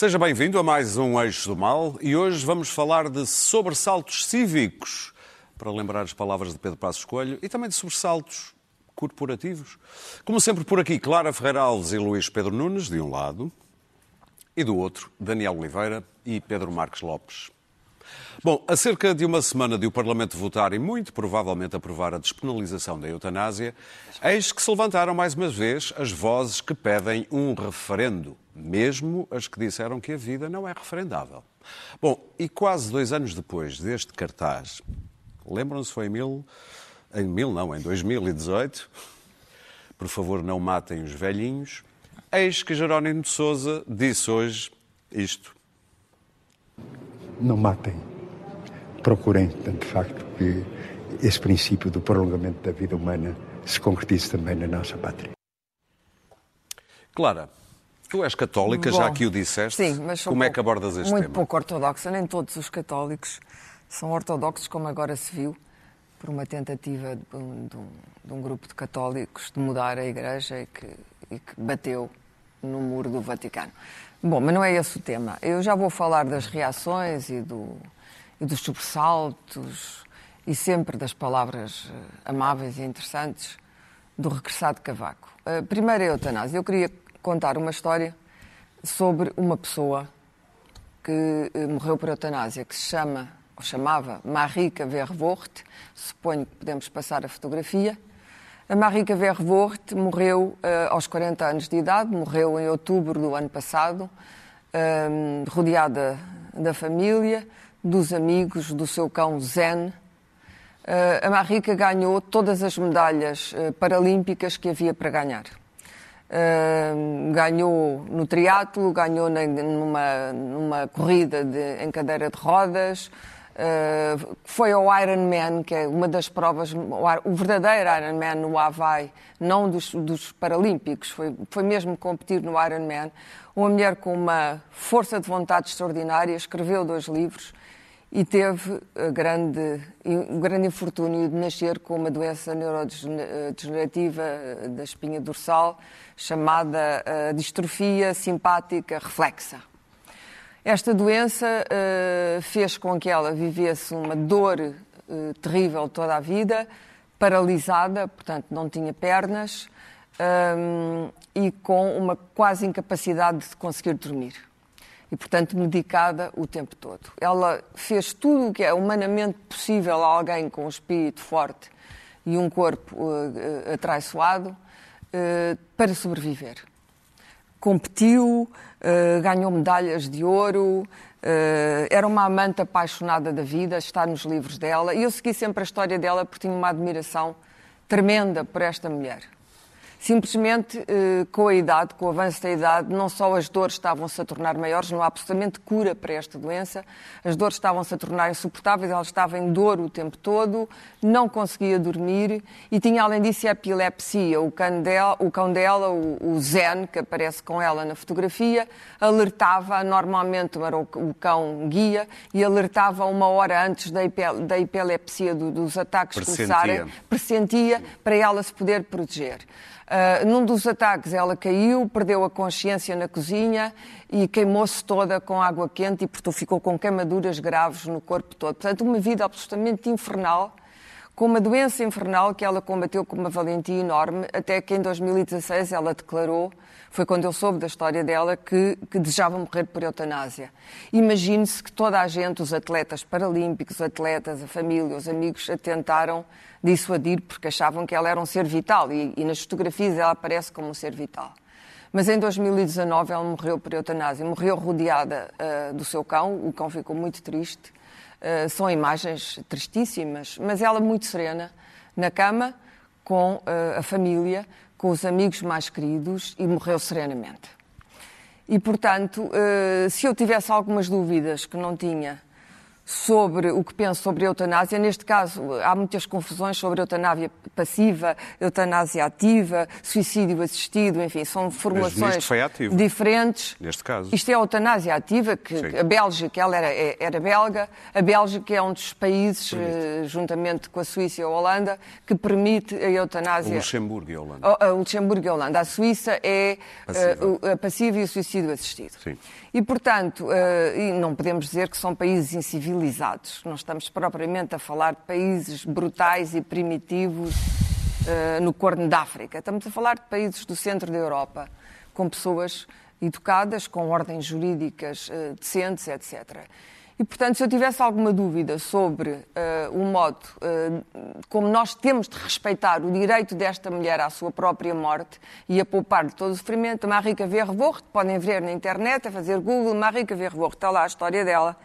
Seja bem-vindo a mais um Eixo do Mal e hoje vamos falar de sobressaltos cívicos, para lembrar as palavras de Pedro Passos Coelho, e também de sobressaltos corporativos. Como sempre por aqui, Clara Ferreira Alves e Luís Pedro Nunes, de um lado, e do outro, Daniel Oliveira e Pedro Marques Lopes. Bom, a cerca de uma semana de o Parlamento votar e muito provavelmente aprovar a despenalização da eutanásia, eis que se levantaram mais uma vez as vozes que pedem um referendo, mesmo as que disseram que a vida não é referendável. Bom, e quase dois anos depois deste cartaz, lembram-se, foi em mil, em mil não, em 2018, por favor não matem os velhinhos, eis que Jerónimo de Sousa disse hoje isto. Não matem procurem, de facto, que esse princípio do prolongamento da vida humana se concretize também na nossa pátria. Clara, tu és católica, Bom, já aqui o disseste. Sim, mas Como é pouco- que abordas este muito tema? pouco ortodoxa. Nem todos os católicos são ortodoxos, como agora se viu, por uma tentativa de um, de um- de um grupo de católicos de mudar a Igreja e que, e que bateu no muro do Vaticano. Bom, mas não é esse o tema. Eu já vou falar das reações e, do, e dos sobressaltos e sempre das palavras eh, amáveis e interessantes do regressado Cavaco. Eh, primeiro a eutanásia. Eu queria contar uma história sobre uma pessoa que eh, morreu por eutanásia, que se chama, ou chamava, Marika Verwoerd. Suponho que podemos passar a fotografia. A Marika Verwoerd morreu eh, aos 40 anos de idade, morreu em outubro do ano passado, eh, rodeada da família, dos amigos, do seu cão Zen. Eh, a Marika ganhou todas as medalhas eh, paralímpicas que havia para ganhar. Ganhou no triatlo, ganhou na- numa, numa corrida de- em cadeira de rodas, uh, foi ao Ironman, que é uma das provas, o verdadeiro Ironman no Havaí, não dos, dos Paralímpicos, foi, foi mesmo competir no Ironman. Uma mulher com uma força de vontade extraordinária, escreveu dois livros e teve a grande, o grande infortúnio de nascer com uma doença neurodegenerativa eh, da espinha dorsal chamada eh, distrofia simpática reflexa. Esta doença eh, fez com que ela vivesse uma dor eh, terrível toda a vida, paralisada, portanto não tinha pernas, hum, e com uma quase incapacidade de conseguir dormir e, portanto, medicada o tempo todo. Ela fez tudo o que é humanamente possível a alguém com um espírito forte e um corpo eh, atraiçoado eh, para sobreviver. Competiu, eh, ganhou medalhas de ouro, era uma amante apaixonada da vida, está nos livros dela, e eu segui sempre a história dela porque tinha uma admiração tremenda por esta mulher. Simplesmente, eh, com a idade, com o avanço da idade, não só as dores estavam-se a tornar maiores, não há absolutamente cura para esta doença, as dores estavam-se a tornar insuportáveis, ela estava em dor o tempo todo, não conseguia dormir e tinha, além disso, a epilepsia. O cão dela, o, cão dela, o, o Zen, que aparece com ela na fotografia, alertava, normalmente era o, o cão guia, e alertava uma hora antes da, epi- da epilepsia, do- dos ataques Pressentia. começarem, pressentia para ela se poder proteger. Ah, num dos ataques ela caiu, perdeu a consciência na cozinha e queimou-se toda com água quente e portanto ficou com queimaduras graves no corpo todo. Portanto, uma vida absolutamente infernal, com uma doença infernal que ela combateu com uma valentia enorme, até que em 2016 ela declarou, foi quando eu soube da história dela, que, que desejava morrer por eutanásia. Imagine-se que toda a gente, os atletas paralímpicos, os atletas, a família, os amigos, a tentaram dissuadir porque achavam que ela era um ser vital e, e nas fotografias ela aparece como um ser vital. Mas em 2019 ela morreu por eutanásia, morreu rodeada ah, do seu cão, o cão ficou muito triste. Ah, são imagens tristíssimas, mas ela muito serena, na cama, com ah, a família, com os amigos mais queridos e morreu serenamente. E, portanto, eh, se eu tivesse algumas dúvidas que não tinha sobre o que penso sobre a eutanásia. Neste caso, há muitas confusões sobre eutanásia passiva, eutanásia ativa, suicídio assistido, enfim, são formulações diferentes. Neste caso. Isto é a eutanásia ativa, que Sim. a Bélgica, ela era, é, era belga, a Bélgica é um dos países, permite. juntamente com a Suíça e a Holanda, que permite a eutanásia. O Luxemburgo e a Holanda. O, Luxemburgo e a Holanda. A Suíça é passiva, a passiva e o suicídio assistido. Sim. E, portanto, e não podemos dizer que são países incivilizados civilizados. Não estamos propriamente a falar de países brutais e primitivos uh, no Corno da África. Estamos a falar de países do centro da Europa, com pessoas educadas, com ordens jurídicas uh, decentes, etc. E, portanto, se eu tivesse alguma dúvida sobre uh, o modo uh, como nós temos de respeitar o direito desta mulher à sua própria morte e a poupar de todo o sofrimento, Marika Verwoerd, podem ver na internet, a fazer Google, Marika Verwoerd, está lá a história dela,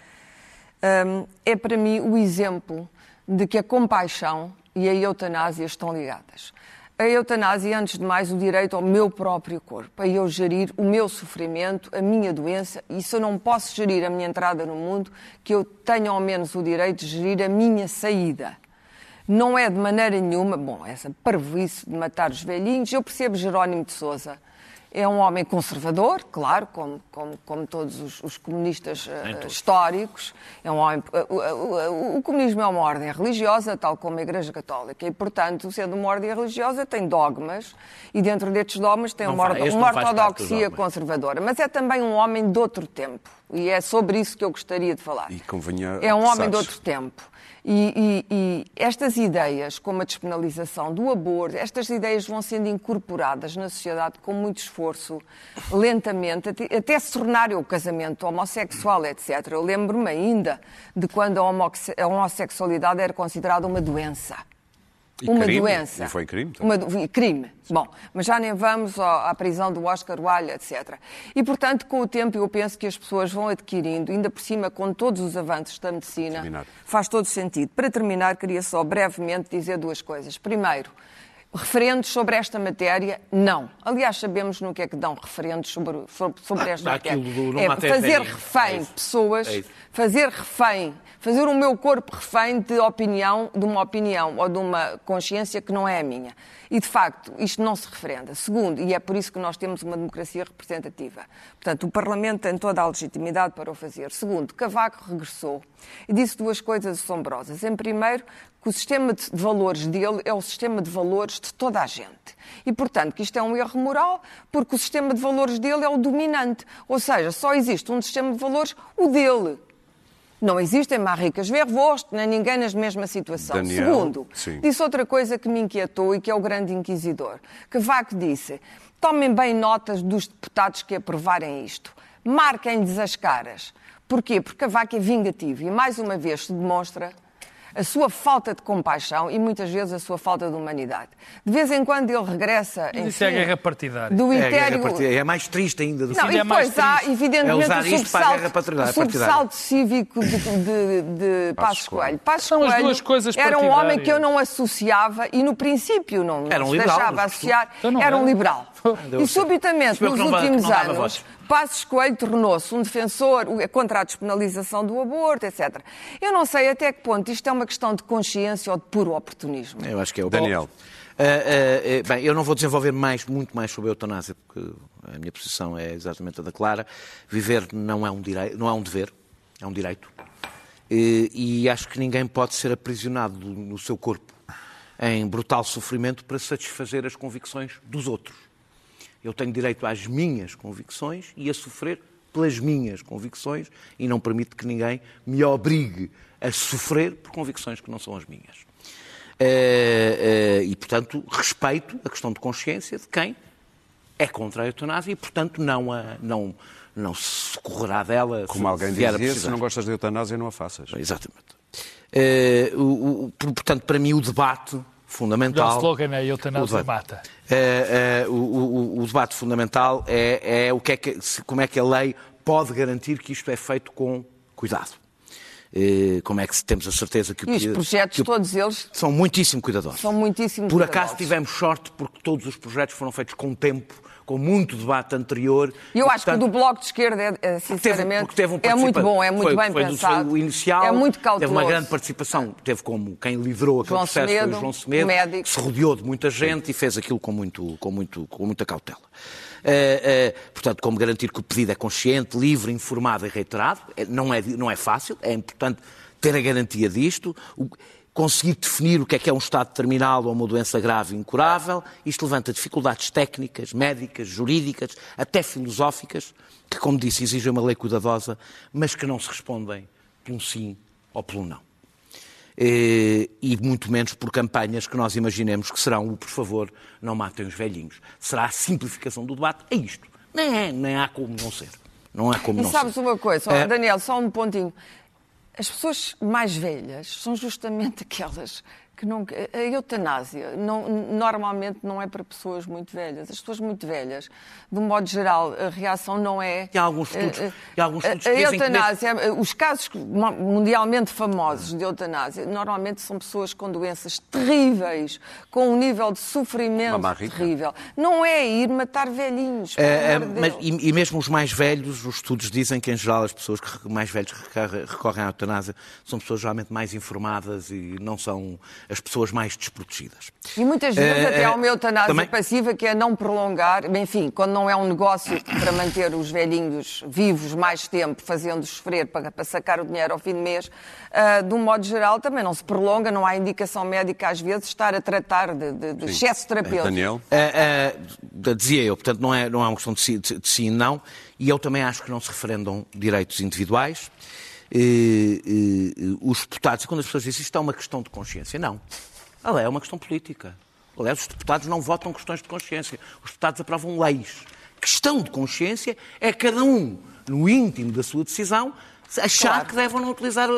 é para mim o exemplo de que a compaixão e a eutanásia estão ligadas. A eutanásia, antes de mais, o direito ao meu próprio corpo, a eu gerir o meu sofrimento, a minha doença, e se eu não posso gerir a minha entrada no mundo, que eu tenha ao menos o direito de gerir a minha saída. Não é de maneira nenhuma, bom, essa parvoíce de matar os velhinhos, eu percebo Jerónimo de Souza, é um homem conservador, claro, como, como, como todos os, os comunistas uh, históricos. É um homem, uh, uh, o comunismo é uma ordem religiosa, tal como a Igreja Católica, e, portanto, sendo uma ordem religiosa, tem dogmas, e dentro destes dogmas tem uma, uma ortodoxia conservadora. Mas é também um homem de outro tempo, e é sobre isso que eu gostaria de falar. E convenha, é um homem de outro tempo. E, e, e, estas ideias, como a despenalização do aborto, estas ideias vão sendo incorporadas na sociedade com muito esforço, lentamente, até, até se tornar o casamento homossexual, etc. Eu lembro-me ainda de quando a homossexualidade era considerada uma doença. E uma crime? doença. E foi crime? Uma, crime. Bom, mas já nem vamos à prisão do Oscar Wilde, etc. E, portanto, com o tempo, eu penso que as pessoas vão adquirindo, ainda por cima, com todos os avanços da medicina, terminar. faz todo sentido. Para terminar, queria só brevemente dizer duas coisas. Primeiro, referendos sobre esta matéria, não. Aliás, sabemos no que é que dão referendos sobre, sobre, sobre esta matéria. é fazer refém é pessoas, é fazer refém fazer o meu corpo refém de opinião, de uma opinião ou de uma consciência que não é a minha. E, de facto, isto não se referenda. Segundo, e é por isso que nós temos uma democracia representativa. Portanto, o Parlamento tem toda a legitimidade para o fazer. Segundo, Cavaco regressou e disse duas coisas assombrosas. Em primeiro, que o sistema de valores dele é o sistema de valores de toda a gente. E, portanto, que isto é um erro moral, porque o sistema de valores dele é o dominante. Ou seja, só existe um sistema de valores, o dele. Não existem marricas vervost, nem ninguém na mesma situação. Daniel, Segundo, sim. disse outra coisa que me inquietou e que é o grande inquisidor. Que Vaco disse, tomem bem notas dos deputados que aprovarem isto. Marquem-lhes as caras. Porquê? Porque a vaca é vingativa e, mais uma vez, se demonstra a sua falta de compaixão e muitas vezes a sua falta de humanidade. De vez em quando ele regressa. Enfim, isso é a guerra partidária. Do é, partidária. é mais triste ainda do Não, e é depois há, evidentemente, é o subsalto, subsalto cívico de, de, de Passos Coelho. Passos São Coelho as duas coisas era um homem que eu não associava e, no princípio, não, era um se liberal, deixava associar. Então era um liberal. E, subitamente, nos últimos anos Passos Coelho tornou-se um defensor contra a despenalização do aborto, etc. Eu não sei até que ponto isto é uma questão de consciência ou de puro oportunismo. Eu acho que é o Daniel. Uh, uh, uh, bem, eu não vou desenvolver mais, muito mais sobre a eutanásia, porque a minha posição é exatamente a da Clara. Viver não é um, direito, não é um dever, é um direito. E acho que ninguém pode ser aprisionado no seu corpo em brutal sofrimento para satisfazer as convicções dos outros. Eu tenho direito às minhas convicções e a sofrer pelas minhas convicções e não permito que ninguém me obrigue a sofrer por convicções que não são as minhas. Eh, eh, e, portanto, respeito a questão de consciência de quem é contra a eutanásia e, portanto, não, a, não, não se correrá dela. Como alguém dizia, se não gostas de eutanásia, não a faças. Exatamente. Eh, portanto, para mim, o debate fundamental. O slogan é eutanásia mata. É, é, o, o, o, debate fundamental é, é, o que é que, como é que a lei pode garantir que isto é feito com cuidado. É, como é que temos a certeza que o E os projetos, que todos eles. São muitíssimo cuidadosos. São muitíssimo Por cuidadosos. acaso tivemos sorte porque todos os projetos foram feitos com tempo, com muito debate anterior. E eu e, acho portanto, que do Bloco de Esquerda, é, é sinceramente, teve, teve um é muito bom, é muito foi, bem foi pensado. Do inicial, é muito cauteloso. Teve uma grande participação, teve como quem liderou aquele João processo Semedo, foi o João Semedo, médico. se rodeou de muita gente Sim. e fez aquilo com, muito, com, muito, com muita cautela. Uh, uh, portanto, como garantir que o pedido é consciente, livre, informado e reiterado. É, não é, não é fácil, é importante ter a garantia disto. O, conseguir definir o que é que é um estado terminal ou uma doença grave e incurável. Isto levanta dificuldades técnicas, médicas, jurídicas, até filosóficas, que, como disse, exigem uma lei cuidadosa, mas que não se respondem por um sim ou pelo não. Eh, e muito menos por campanhas que nós imaginemos que serão o por favor, não matem os velhinhos. Será a simplificação do debate. É isto. Nem, é, nem há como não ser. Não há como e não sabes ser. uma coisa, é... Daniel, só um pontinho. As pessoas mais velhas são justamente aquelas que não, a eutanásia não, normalmente não é para pessoas muito velhas. As pessoas muito velhas, de um modo geral, a reação não é. E há alguns estudos, uh, há alguns estudos a, a eutanásia, que... os casos mundialmente famosos de eutanásia, normalmente são pessoas com doenças terríveis, com um nível de sofrimento terrível. Não é ir matar velhinhos. É, de mas, e, e, mesmo os mais velhos, os estudos dizem que, em geral, as pessoas que mais velhos recorrem à eutanásia são pessoas geralmente mais informadas e não são as pessoas mais desprotegidas. E muitas vezes uh, até há uma eutanásia também... passiva que é não prolongar, enfim, quando não é um negócio para manter os velhinhos vivos mais tempo, fazendo-os sofrer para, para, sacar o dinheiro ao fim do mês, uh, de um modo geral também não se prolonga, não há indicação médica às vezes estar a tratar de, de, de excesso terapêutico. Daniel? Uh, dizia eu, portanto não é, não é uma questão de sim, de, de sim e não, e eu também acho que não se referendam direitos individuais. Os deputados, quando as pessoas dizem isto é uma questão de consciência, não. Ela é uma questão política. Aliás, os deputados não votam questões de consciência. Os deputados aprovam leis. Questão de consciência é cada um, no íntimo da sua decisão, achar claro. que deve ou não utilizar,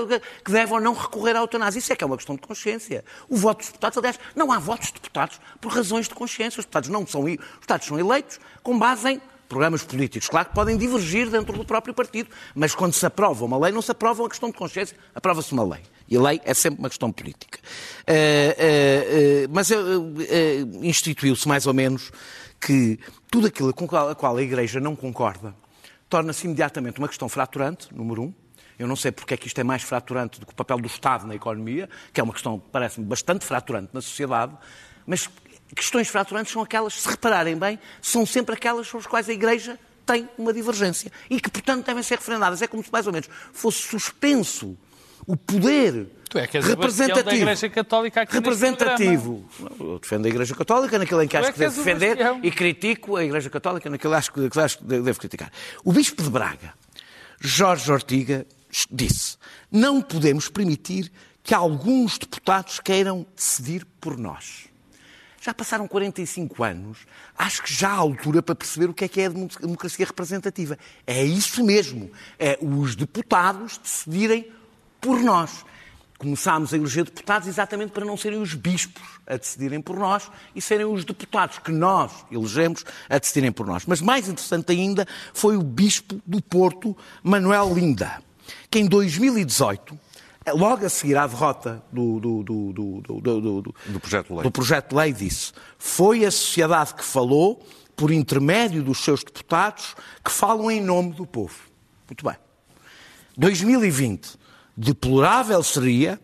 que deve ou não recorrer à eutanásia. Isso é que é uma questão de consciência. O voto dos deputados, aliás, não há votos de deputados por razões de consciência. Os deputados não são, os deputados são eleitos com base em programas políticos. Claro que podem divergir dentro do próprio partido, mas quando se aprova uma lei, não se aprova uma questão de consciência, aprova-se uma lei. E lei é sempre uma questão política. Uh, uh, uh, mas instituiu-se mais ou menos que tudo aquilo com a qual a Igreja não concorda torna-se imediatamente uma questão fraturante, número um. Eu não sei porque é que isto é mais fraturante do que o papel do Estado na economia, que é uma questão, parece-me, bastante fraturante na sociedade, mas questões fraturantes são aquelas, se repararem bem, são sempre aquelas sobre as quais a Igreja tem uma divergência e que, portanto, devem ser referendadas. É como se, mais ou menos, fosse suspenso o poder Tu é que és representativo da Igreja Católica aqui representativo. Eu defendo a Igreja Católica naquilo em que acho é que, que devo defender e critico a Igreja Católica naquilo que acho que, acho que devo criticar. O Bispo de Braga, Jorge Ortiga, disse: não podemos permitir que alguns deputados queiram decidir por nós. Já passaram 45 anos, acho que já há altura para perceber o que é que é a democracia representativa. É isso mesmo, é os deputados decidirem por nós. Começámos a eleger deputados exatamente para não serem os bispos a decidirem por nós e serem os deputados que nós elegemos a decidirem por nós. Mas mais interessante ainda foi o bispo do Porto, Manuel Linda, que em 2018 logo a seguir à derrota do, do, do, do, do projeto de lei. do projeto de lei, disse: foi a sociedade que falou, por intermédio dos seus deputados, que falam em nome do povo. Muito bem. 2020. Deplorável seria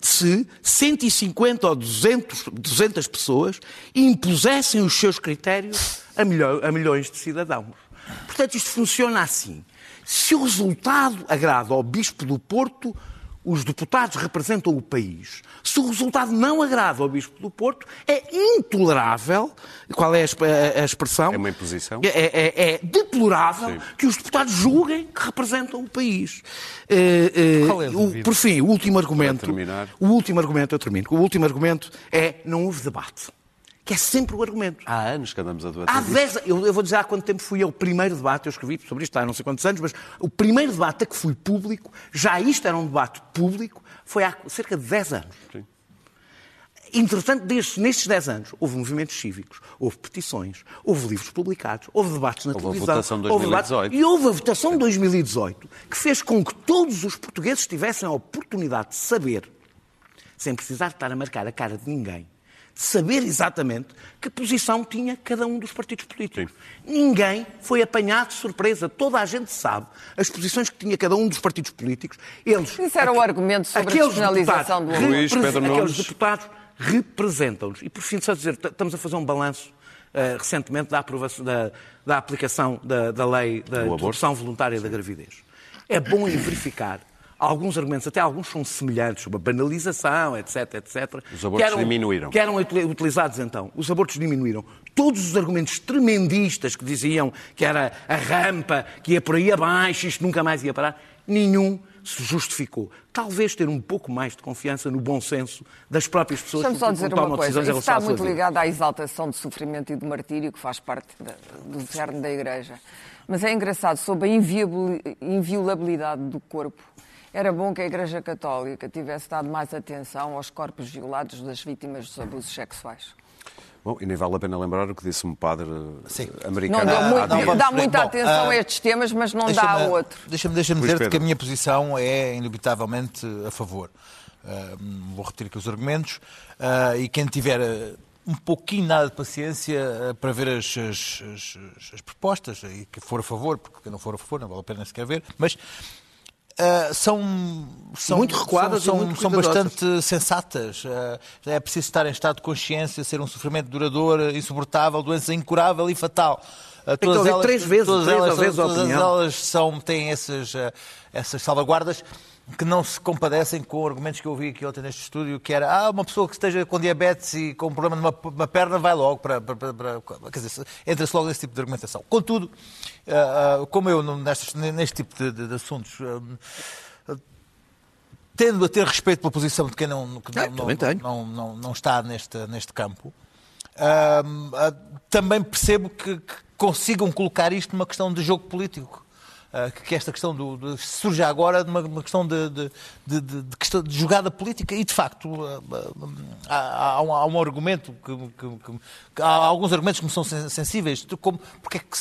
se 150 ou 200, 200 pessoas impusessem os seus critérios a, milho, a milhões de cidadãos. Portanto, isto funciona assim. Se o resultado agrada ao Bispo do Porto, os deputados representam o país. Se o resultado não agrada ao Bispo do Porto, é intolerável. Qual é a, expressão? É uma imposição? É, é, é deplorável Sim. que os deputados julguem que representam o país. Uh, uh, Qual é o, por fim, o último argumento. O último argumento, eu termino. O último argumento é não houve debate que é sempre o argumento. Há anos que andamos a debater. Há dez, eu, eu, vou dizer há quanto tempo fui eu, o primeiro debate, eu escrevi sobre isto há não sei quantos anos, mas o primeiro debate a que fui público, já isto era um debate público, foi há cerca de 10 anos. Sim. Entretanto, destes, nestes 10 anos, houve movimentos cívicos, houve petições, houve livros publicados, houve debates na houve televisão. A votação de 2018. Houve e houve a votação de 2018, que fez com que todos os portugueses tivessem a oportunidade de saber, sem precisar de estar a marcar a cara de ninguém, de saber exatamente que posição tinha cada um dos partidos políticos. Sim. Ninguém foi apanhado de surpresa. Toda a gente sabe as posições que tinha cada um dos partidos políticos. Eles, Isso era o argumento sobre a despenalização do Luís Pedro Aqueles deputados representam-nos. E por fim, só dizer, estamos a fazer um balanço uh, recentemente da, aprovação, da, da aplicação da, da lei da interrupção voluntária da gravidez. É bom verificar alguns argumentos, até alguns são semelhantes, sobre a banalização, etc, etc. Os abortos que eram, diminuíram. Que eram utilizados então. Os abortos diminuíram. Todos os argumentos tremendistas que diziam que era a rampa, que ia por aí abaixo, isto nunca mais ia parar, nenhum se justificou. Talvez ter um pouco mais de confiança no bom senso das próprias pessoas que só dizer uma coisa. Isso está muito ligado à exaltação de sofrimento e de martírio que faz parte da, do cerne da Igreja. Mas é engraçado, sobre a inviolabilidade do corpo, era bom que a Igreja Católica tivesse dado mais atenção aos corpos violados das vítimas dos abusos sexuais. Bom, e nem vale a pena lembrar o que disse um padre Sim. americano. Não, dá, muito, não, dá muita bom, atenção uh, a estes temas, mas não dá a outro. Deixa-me deixa dizer que a minha posição é indubitavelmente a favor. Uh, vou repetir aqui os argumentos. Uh, e quem tiver um pouquinho nada de paciência para ver as, as, as, as, propostas, e que for a favor, porque quem não for a favor não vale a pena sequer ver, mas Uh, são, são muito recuadas são, muito são bastante sensatas. Uh, é preciso estar em estado de consciência, ser um sofrimento duradouro, insuportável, doença incurável e fatal. Uh, todas elas, três vezes, todas três elas, vezes todas elas são, têm essas, essas salvaguardas que não se compadecem com argumentos que eu ouvi aqui ontem neste estúdio, que era ah, uma pessoa que esteja com diabetes e com um problema numa, perna vai logo para, para, para, para quer dizer, entra-se logo nesse tipo de argumentação. Contudo, como eu nestes, neste tipo de, de, de assuntos uh, tendo a ter respeito pela posição de quem não, que não, não, não, não, está neste, neste campo, também percebo que, que consigam colocar isto numa questão de jogo político. Ah, que esta questão do, de, surge agora de uma, uma questão de, de, de, questão de jogada política e, de facto, ah, ah, há, há, um, há um, argumento, que, que, que, há alguns argumentos que me são sensíveis, como porque é que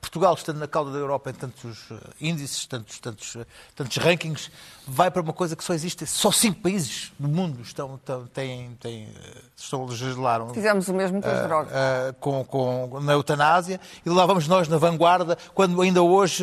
Portugal, estando na cauda da Europa em tantos índices, tantos, tantos, tantos rankings, vai para uma coisa que só existe, só cinco países no mundo estão, têm, têm, estão a legislar. Fizemos o mesmo com as drogas. com, com, na eutanásia, e lá vamos nós na vanguarda, quando ainda hoje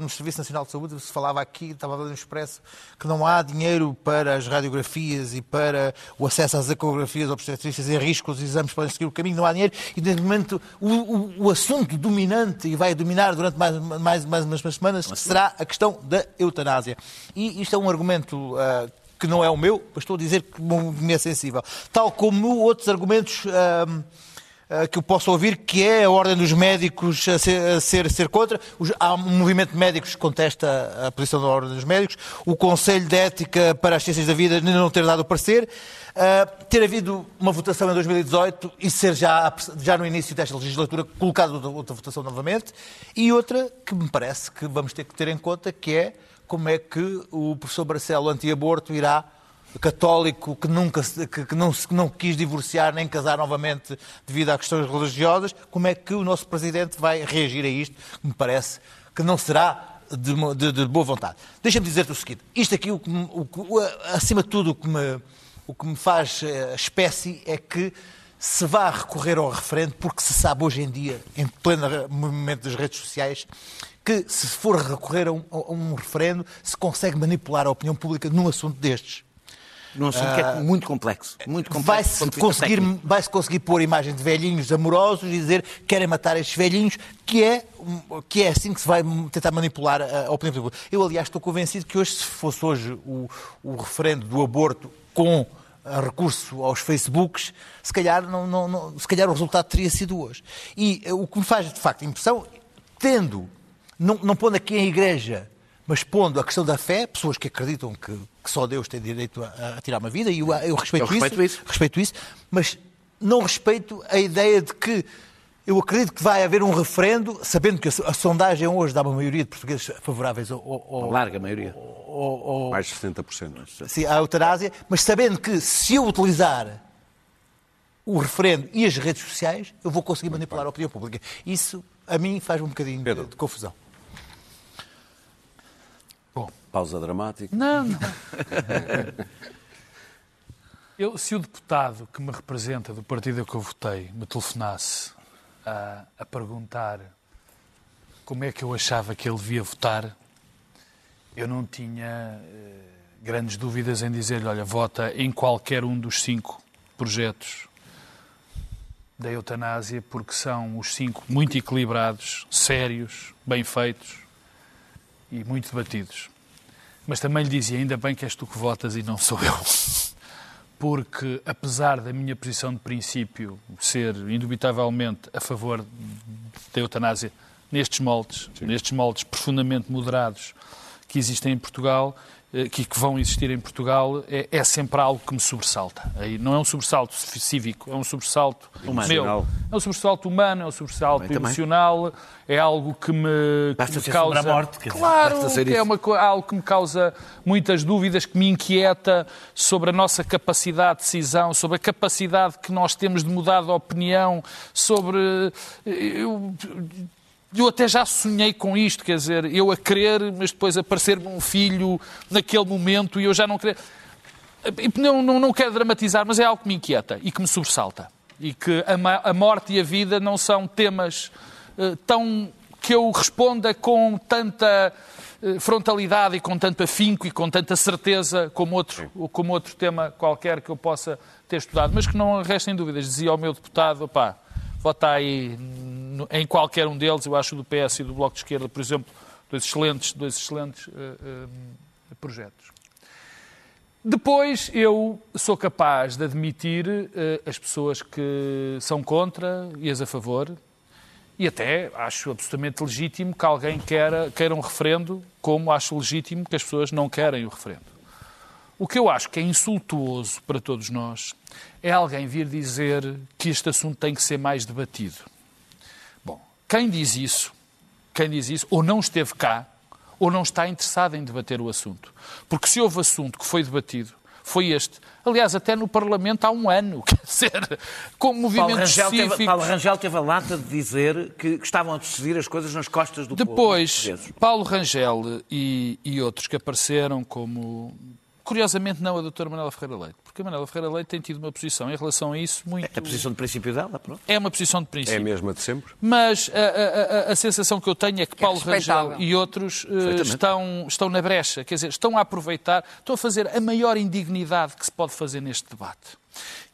no Serviço Nacional de Saúde, se falava aqui, estava no Expresso, que não há dinheiro para as radiografias e para o acesso às ecografias obstetrícias em risco, os exames podem seguir o caminho, não há dinheiro, e de momento o, o, o assunto dominante e vai dominar durante mais, mais, mais umas semanas será a questão da eutanásia. E isto é um argumento uh, que não é o meu, mas estou a dizer que me é sensível. Tal como outros argumentos. Uh, que eu posso ouvir, que é a Ordem dos Médicos a ser, a ser, a ser contra. Há um movimento de médicos que contesta a posição da Ordem dos Médicos. O Conselho de Ética para as Ciências da Vida não ter dado o parecer. Uh, ter havido uma votação em 2018 e ser já, já no início desta legislatura colocada outra votação novamente. E outra que me parece que vamos ter que ter em conta, que é como é que o professor Barcelo anti-aborto irá católico que nunca que, que não, que não quis divorciar nem casar novamente devido a questões religiosas, como é que o nosso Presidente vai reagir a isto? Me parece que não será de, de, de boa vontade. Deixa-me dizer-te o seguinte: isto aqui, o o, o, acima de tudo, o que, me, o que me faz eh, espécie é que se vá recorrer ao referendo, porque se sabe hoje em dia, em pleno movimento das redes sociais, que se for recorrer a um, a um referendo, se consegue manipular a opinião pública num assunto destes num assunto uh, que é ah, muito complexo. Muito complexo vai-se conseguir, vai -se conseguir pôr imagens de velhinhos amorosos e dizer que querem matar estes velhinhos, que é, que é assim que se vai tentar manipular a opinião pública. Eu, aliás, estou convencido que hoje, se fosse hoje o, o referendo do aborto com recurso aos Facebooks, se calhar, não, não, não, se calhar o resultado teria sido hoje. E eh, o que me faz, de facto, impressão, tendo, não, não pondo aqui em igreja mas pondo a questão da fé, pessoas que acreditam que, que só Deus tem direito a, a, tirar uma vida, e eu, eu, respeito, eu respeito, isso, isso, respeito isso, mas não respeito a ideia de que eu acredito que vai haver um referendo, sabendo que a, a sondagem hoje dá uma maioria de portugueses favoráveis ao. ao larga maioria. Ao, ao, Mais de 70%. Sim, à eutanásia, mas sabendo que se eu utilizar o referendo e as redes sociais, eu vou conseguir manipular a opinião pública. Isso, a mim, faz um bocadinho de, de confusão. Pausa dramática. Não, não. Eu, se o deputado que me representa do partido a que eu votei me telefonasse a, a perguntar como é que eu achava que ele devia votar, eu não tinha eh, grandes dúvidas em dizer-lhe, olha, vota em qualquer um dos cinco projetos da eutanásia, porque são os cinco muito equilibrados, sérios, bem feitos e muito debatidos. Mas também lhe dizia, ainda bem que és tu que votas e não sou eu. Porque, apesar da minha posição de princípio ser indubitavelmente a favor da eutanásia nestes moldes, Sim. nestes moldes profundamente moderados que existem em Portugal, que, que vão existir em Portugal é, é, sempre algo que me sobressalta. Aí não é um sobressalto cívico, é um sobressalto humano. meu. É um sobressalto humano, é um sobressalto também, emocional, também. é algo que me, que me causa. A morte, quer claro, que é uma, algo que me causa muitas dúvidas, que me inquieta sobre a nossa capacidade de decisão, sobre a capacidade que nós temos de mudar de opinião, sobre. Eh, eu, eu até já sonhei com isto, quer dizer, eu a querer, mas depois aparecer-me um filho naquele momento e eu já não querer. Não, não, não quero dramatizar, mas é algo que me inquieta e que me sobressalta. E que a, a morte e a vida não são temas uh, tão que eu responda com tanta uh, frontalidade e com tanto afinco e com tanta certeza como outro, como outro tema qualquer que eu possa ter estudado. Mas que não restem dúvidas. Dizia ao meu deputado, opá, vota aí em qualquer um deles. Eu acho do PS e do Bloco de Esquerda, por exemplo, dois excelentes, dois excelentes uh, uh, projetos. Depois, eu sou capaz de admitir uh, as pessoas que são contra e as a favor, e até acho absolutamente legítimo que alguém queira, queira um referendo, como acho legítimo que as pessoas não querem o referendo. O que eu acho que é insultuoso para todos nós é alguém vir dizer que este assunto tem que ser mais debatido. Bom, quem diz isso, quem diz isso, ou não esteve cá, ou não está interessado em debater o assunto. Porque se houve assunto que foi debatido, foi este. Aliás, até no Parlamento há um ano, quer dizer, com movimentos Paulo Rangel, teve, Paulo Rangel teve a lata de dizer que, que estavam a decidir as coisas nas costas do Depois, povo. Depois, Paulo Rangel e, e outros que apareceram como Curiosamente não a doutora Manuela Ferreira Leite, porque a Manuela Ferreira Leite tem tido uma posição em relação a isso muito... É a posição de princípio dela, pronto. É uma posição de princípio. É a mesma de sempre. Mas a, a, a sensação que eu tenho é que é Paulo Rangel e outros uh, estão, estão na brecha, quer dizer, estão a aproveitar, estão a fazer a maior indignidade que se pode fazer neste debate,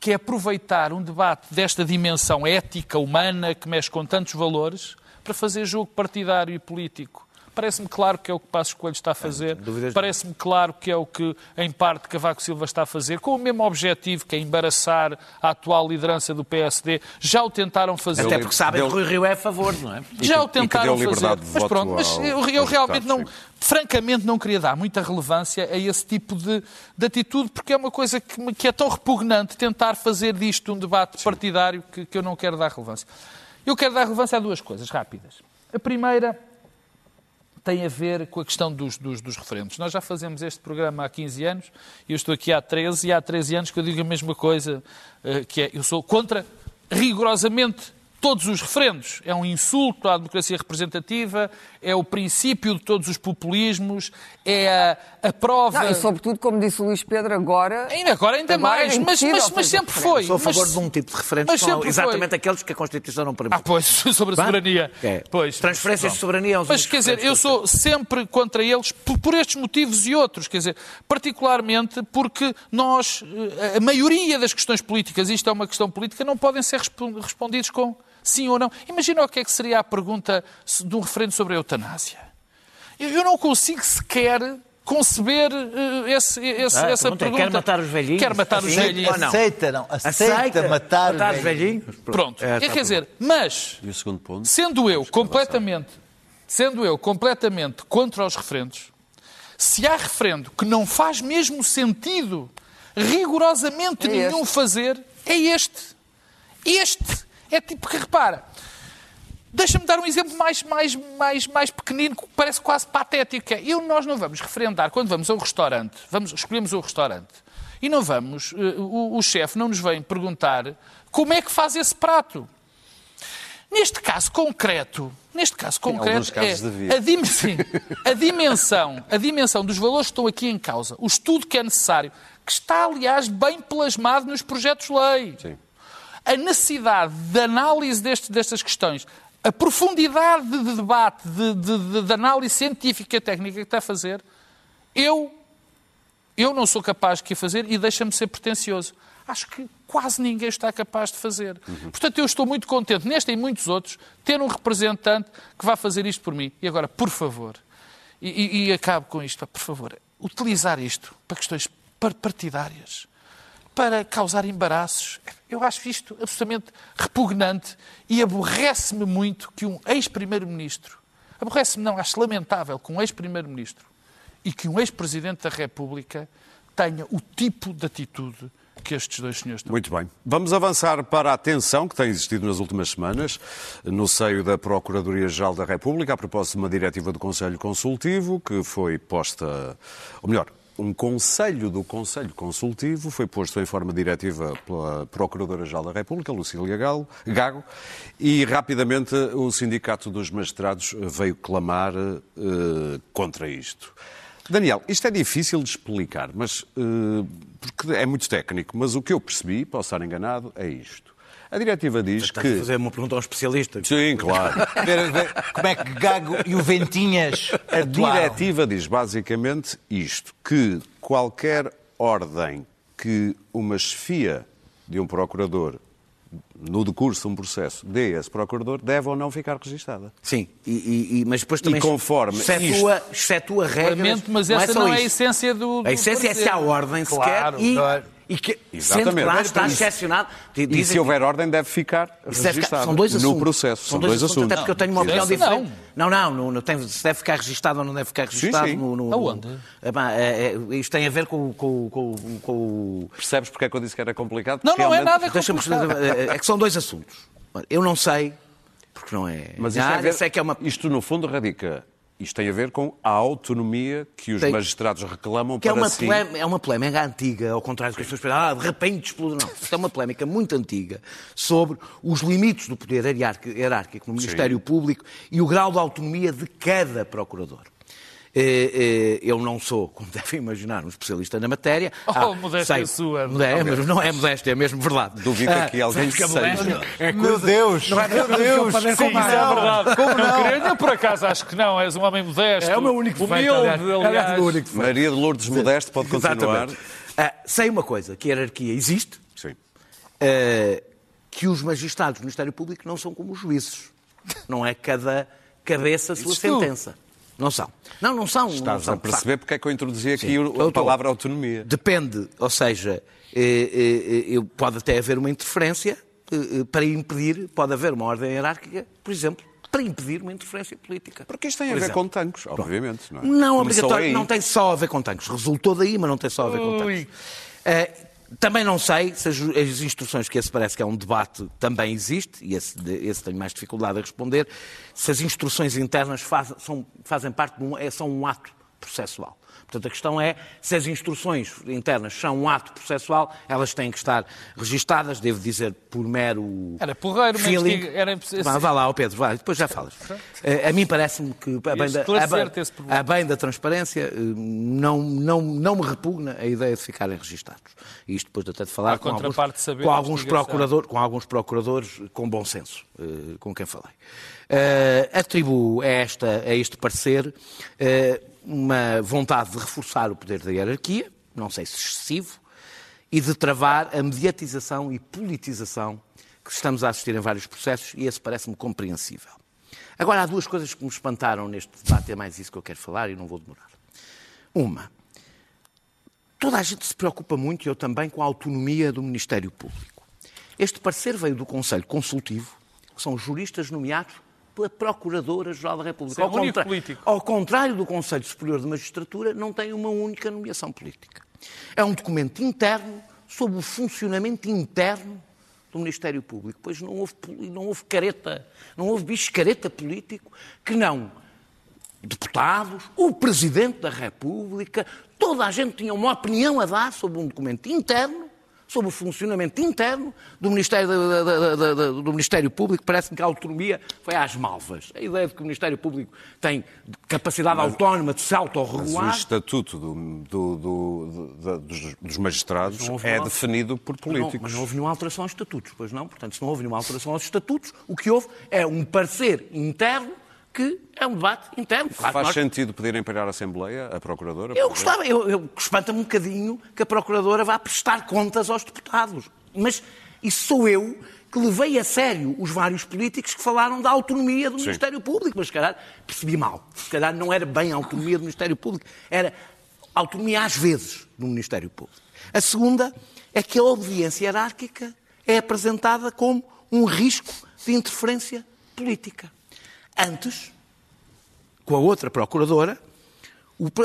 que é aproveitar um debate desta dimensão ética, humana, que mexe com tantos valores, para fazer jogo partidário e político Parece-me claro que é o que Passos Coelho está a fazer. Parece-me claro que é o que, em parte, Cavaco Silva está a fazer, com o mesmo objetivo, que é embaraçar a atual liderança do PSD. Já o tentaram fazer. Até porque sabem deu... que Rui Rio é a favor, não é? Já o tentaram fazer. Mas pronto, mas eu, eu realmente não. Francamente, não queria dar muita relevância a esse tipo de, de atitude, porque é uma coisa que, que, é tão repugnante tentar fazer disto um debate sim. partidário que, que eu não quero dar relevância. Eu quero dar relevância a duas coisas rápidas. A primeira tem a ver com a questão dos, dos, dos, referendos. Nós já fazemos este programa há 15 anos, e eu estou aqui há 13, e há 13 anos que eu digo a mesma coisa, eh, que é, eu sou contra rigorosamente todos os referendos. É um insulto à democracia representativa, é o princípio de todos os populismos, é a, a prova. Não, e sobretudo, como disse o Luís Pedro, agora. Ainda, agora ainda agora é mais, é mas, mas, mas, sempre foi. Sou a favor mas, de um tipo de referendo, são exatamente foi. aqueles que a Constituição não permite. Ah, pois, sobre a soberania. É. Pois, Transferências de soberania aos Mas quer dizer, eu sou sempre contra eles por, por estes motivos e outros, quer dizer, particularmente porque nós, eh, a maioria das questões políticas, isto é uma questão política, não podem ser respondidos com Sim ou não? Imagina o que é que seria a pergunta de um referendo sobre a eutanásia. Eu não consigo sequer conceber uh, esse, esse, ah, essa pergunta. Quer matar os velhinhos? Quer matar os velhinhos. Não? Aceita, não. Aceita, Aceita matar, matar, os velhinhos. velhinhos. Pronto. É, é quer dizer, mas, sendo eu completamente, sendo eu completamente contra os referendos, se há referendo que não faz mesmo sentido rigorosamente é nenhum fazer, é este. Este é tipo que, repara, Deixa-me dar um exemplo mais, mais, mais, mais pequenino, que parece quase patético. É, eu, nós não vamos referendar, quando vamos a um restaurante, vamos, escolhemos um restaurante, e não vamos, uh, o, o chefe não nos vem perguntar como é que faz esse prato. Neste caso concreto, neste caso concreto, é a, dim- sim, a dimensão, a dimensão dos valores que estão aqui em causa, o estudo que é necessário, que está, aliás, bem plasmado nos projetos de lei. Sim. A necessidade de análise deste- destas questões, a profundidade de debate, de, de- de- análise científica e técnica que está a fazer, eu, eu não sou capaz de fazer e deixa-me ser pretencioso. Acho que quase ninguém está capaz de fazer. Portanto, eu estou muito contente, neste e muitos outros, ter um representante que vá fazer isto por mim. E agora, por favor, e, e, e acabo com isto, por favor, utilizar isto para questões par- partidárias, para causar embaraços. Eu acho isto absolutamente repugnante e aborrece-me muito que um ex-primeiro-ministro, aborrece-me não, acho lamentável que um ex-primeiro-ministro e que um ex-presidente da República tenha o tipo de atitude que estes dois senhores têm. Muito bem. Vamos avançar para a tensão que tem existido nas últimas semanas no seio da Procuradoria-Geral da República, a propósito de uma diretiva do Conselho Consultivo que foi posta, ou melhor, um conselho do Conselho Consultivo foi posto em forma diretiva pela Procuradora-Geral da República, Lucília Galo- Gago, e rapidamente o Sindicato dos Magistrados veio clamar eh, contra isto. Daniel, isto é difícil de explicar, mas eh, porque é muito técnico, mas o que eu percebi, posso estar enganado, é isto. A diretiva diz Estás a que. fazer uma pergunta a um especialista. Sim, claro. Ver- ver como é que Gago e o Ventinhas A atuaram. diretiva diz basicamente isto: que qualquer ordem que uma chefia de um procurador, no decurso de um processo, dê a esse procurador, deve ou não ficar registada. Sim, e, e- e- mas depois também conforme excetua, excetua regras. Mas não essa é só não é a essência do. do A essência é se há ordem Claro, sequer e, claro. e que, Exatamente. sendo que lá está excepcionado. E Dizem se houver ordem, deve ficar registada são dois assuntos. no processo. São, dois, assuntos. Até porque eu tenho uma opinião diferente. não. Não, não, não, não tem- se deve ficar registado ou não deve ficar registado. sim. No, no, Aonde? no- É, é, é, isto tem a ver com, com, com, com o. Percebes porque é que eu disse que era complicado? Não, não é nada Deixa-me complicado. é que são dois assuntos. Eu não sei, porque não é. Mas isto, tem a área, ver- sei que é uma. isto, no fundo, radica. Isto tem a ver com a autonomia que os Tem- magistrados reclamam Que é para uma, si. polé- é uma polémica antiga, ao contrário do que as pessoas pensam, ah, de repente explode. Não, isto é uma polémica muito antiga sobre os limites do poder hierárquico hierárquico no Ministério Público e o grau de autonomia de cada procurador. Eh, eh, Eu não sou, como devem imaginar, um especialista na matéria. Oh, modéstia sua. Modé- mas não é modéstia, é mesmo verdade. Duvido Ah, que alguém porque a seja. é Meu Deus! Não é Meu que Deus! Sim, com isso é verdade. Como não? queria- Eu, por acaso, acho que não. És um homem modesto. É o meu único defeito, Humilde, aliás. aliás. Aliás, o único defeito. Maria de Lourdes Modesto pode continuar. Exatamente. Ah, sei uma coisa, que a hierarquia existe, Sim. eh, que os magistrados do Ministério Público não são como os juízes. Não é cada cabeça a sua Isso tu. Não são. Não, não são. não Estás são, a perceber porque é que eu introduzi aqui Sim, a estou. palavra autonomia. Depende, ou seja, eh, eh, eh, pode até haver uma interferência para impedir, pode haver uma ordem hierárquica, por exemplo, para impedir uma interferência política. Porque isto tem a ver exemplo. com tanques, obviamente. Não, é? Não, obrigatório, aí. não tem só a ver com tanques. Resultou daí, mas não tem só a ver com tanques. Ui. Também não sei se as, as instruções, que esse parece que é um debate, também existe, e esse, esse tenho mais dificuldade a responder, se as instruções internas faz- são- fazem parte de um, é, são um ato processual. Portanto, a questão é se as instruções internas são um ato processual, elas têm que estar registadas, devo dizer, por mero. Era porreiro, mas feeling. diga- era- Vá, vá lá, ó Pedro, vá, depois já falas. Eh, A mim parece-me que, a bem, da, a, a bem da transparência, eh, não, não, não me repugna a ideia de ficarem registados. E isto depois até de falar com alguns, de com, alguns procurador, com alguns procuradores com bom senso, eh, com quem falei. Eh, atribuo a, esta, a este parecer eh, uma vontade de reforçar o poder da hierarquia, não sei se excessivo, e de travar a mediatização e politização que estamos a assistir em vários processos, e esse parece-me compreensível. Agora, há duas coisas que me espantaram neste debate, é mais isso que eu quero falar e não vou demorar. Uma, toda a gente se preocupa muito, e eu também, com a autonomia do Ministério Público. Este parecer veio do Conselho Consultivo, que são juristas nomeados Procuradora-Geral da República. Sim, é Ao único contra- ao contrário do Conselho Superior de Magistratura, não tem uma única nomeação política. É um documento interno sobre o funcionamento interno do Ministério Público. Pois não houve, não houve careta, não houve bicho careta político que não deputados, o Presidente da República, toda a gente tinha uma opinião a dar sobre um documento interno sobre o funcionamento interno do Ministério, da- da- da- do Ministério Público. Parece-me que a autonomia foi às malvas. A ideia de que o Ministério Público tem capacidade autónoma de se Mas o autorregular. estatuto do- do- do- dos, dos magistrados não é definido por Não, políticos. mas não houve nenhuma alteração aos estatutos, pois não? Portanto, se não houve nenhuma alteração aos estatutos, o que houve é um parecer interno que é um debate interno. Claro Faz nós- sentido pedirem para ir à Assembleia, a Procuradora? Eu gostava, eu, eu espanta-me um bocadinho que a Procuradora vá prestar contas aos deputados. Mas isso sou eu que levei a sério os vários políticos que falaram da autonomia do Sim. Ministério Público. Mas, se calhar, percebi mal. Se calhar não era bem a autonomia do Ministério Público, era autonomia às vezes do Ministério Público. A segunda é que a obediência hierárquica é apresentada como um risco de interferência política. Antes, com a outra procuradora,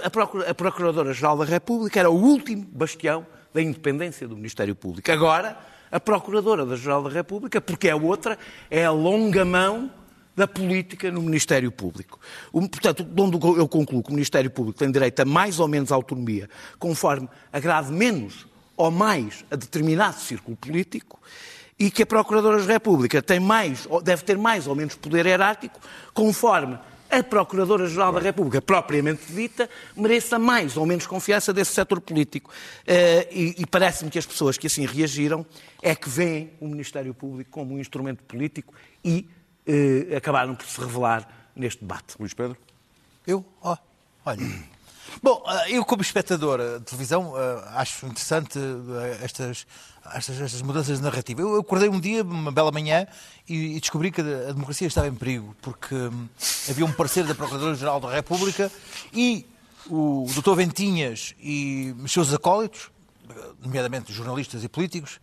a Procura- a Procuradora-Geral da República era o último bastião da independência do Ministério Público. Agora, a Procuradora-Geral da República, porque é outra, é a longa mão da política no Ministério Público. Portanto, de onde eu concluo que o Ministério Público tem direito a mais ou menos autonomia, conforme agrade menos ou mais a determinado círculo político, e que a Procuradora da República tem mais, ou deve ter mais ou menos poder hierárquico, conforme a Procuradora-Geral da República, propriamente dita, mereça mais ou menos confiança desse setor político. Eh, e e parece-me que as pessoas que assim reagiram é que veem o Ministério Público como um instrumento político e eh, acabaram por se revelar neste debate. Luís Pedro? Eu? Ó, olha. Bom, ah, eu como espectador ah, de televisão ah, acho interessante estas, estas, estas mudanças de narrativa. Eu acordei um dia, uma bela manhã, e, e descobri que a democracia estava em perigo, porque hum, havia um parecer da Procuradora-Geral da República e o Dr. Ventinhas e os seus acólitos, nomeadamente jornalistas e políticos,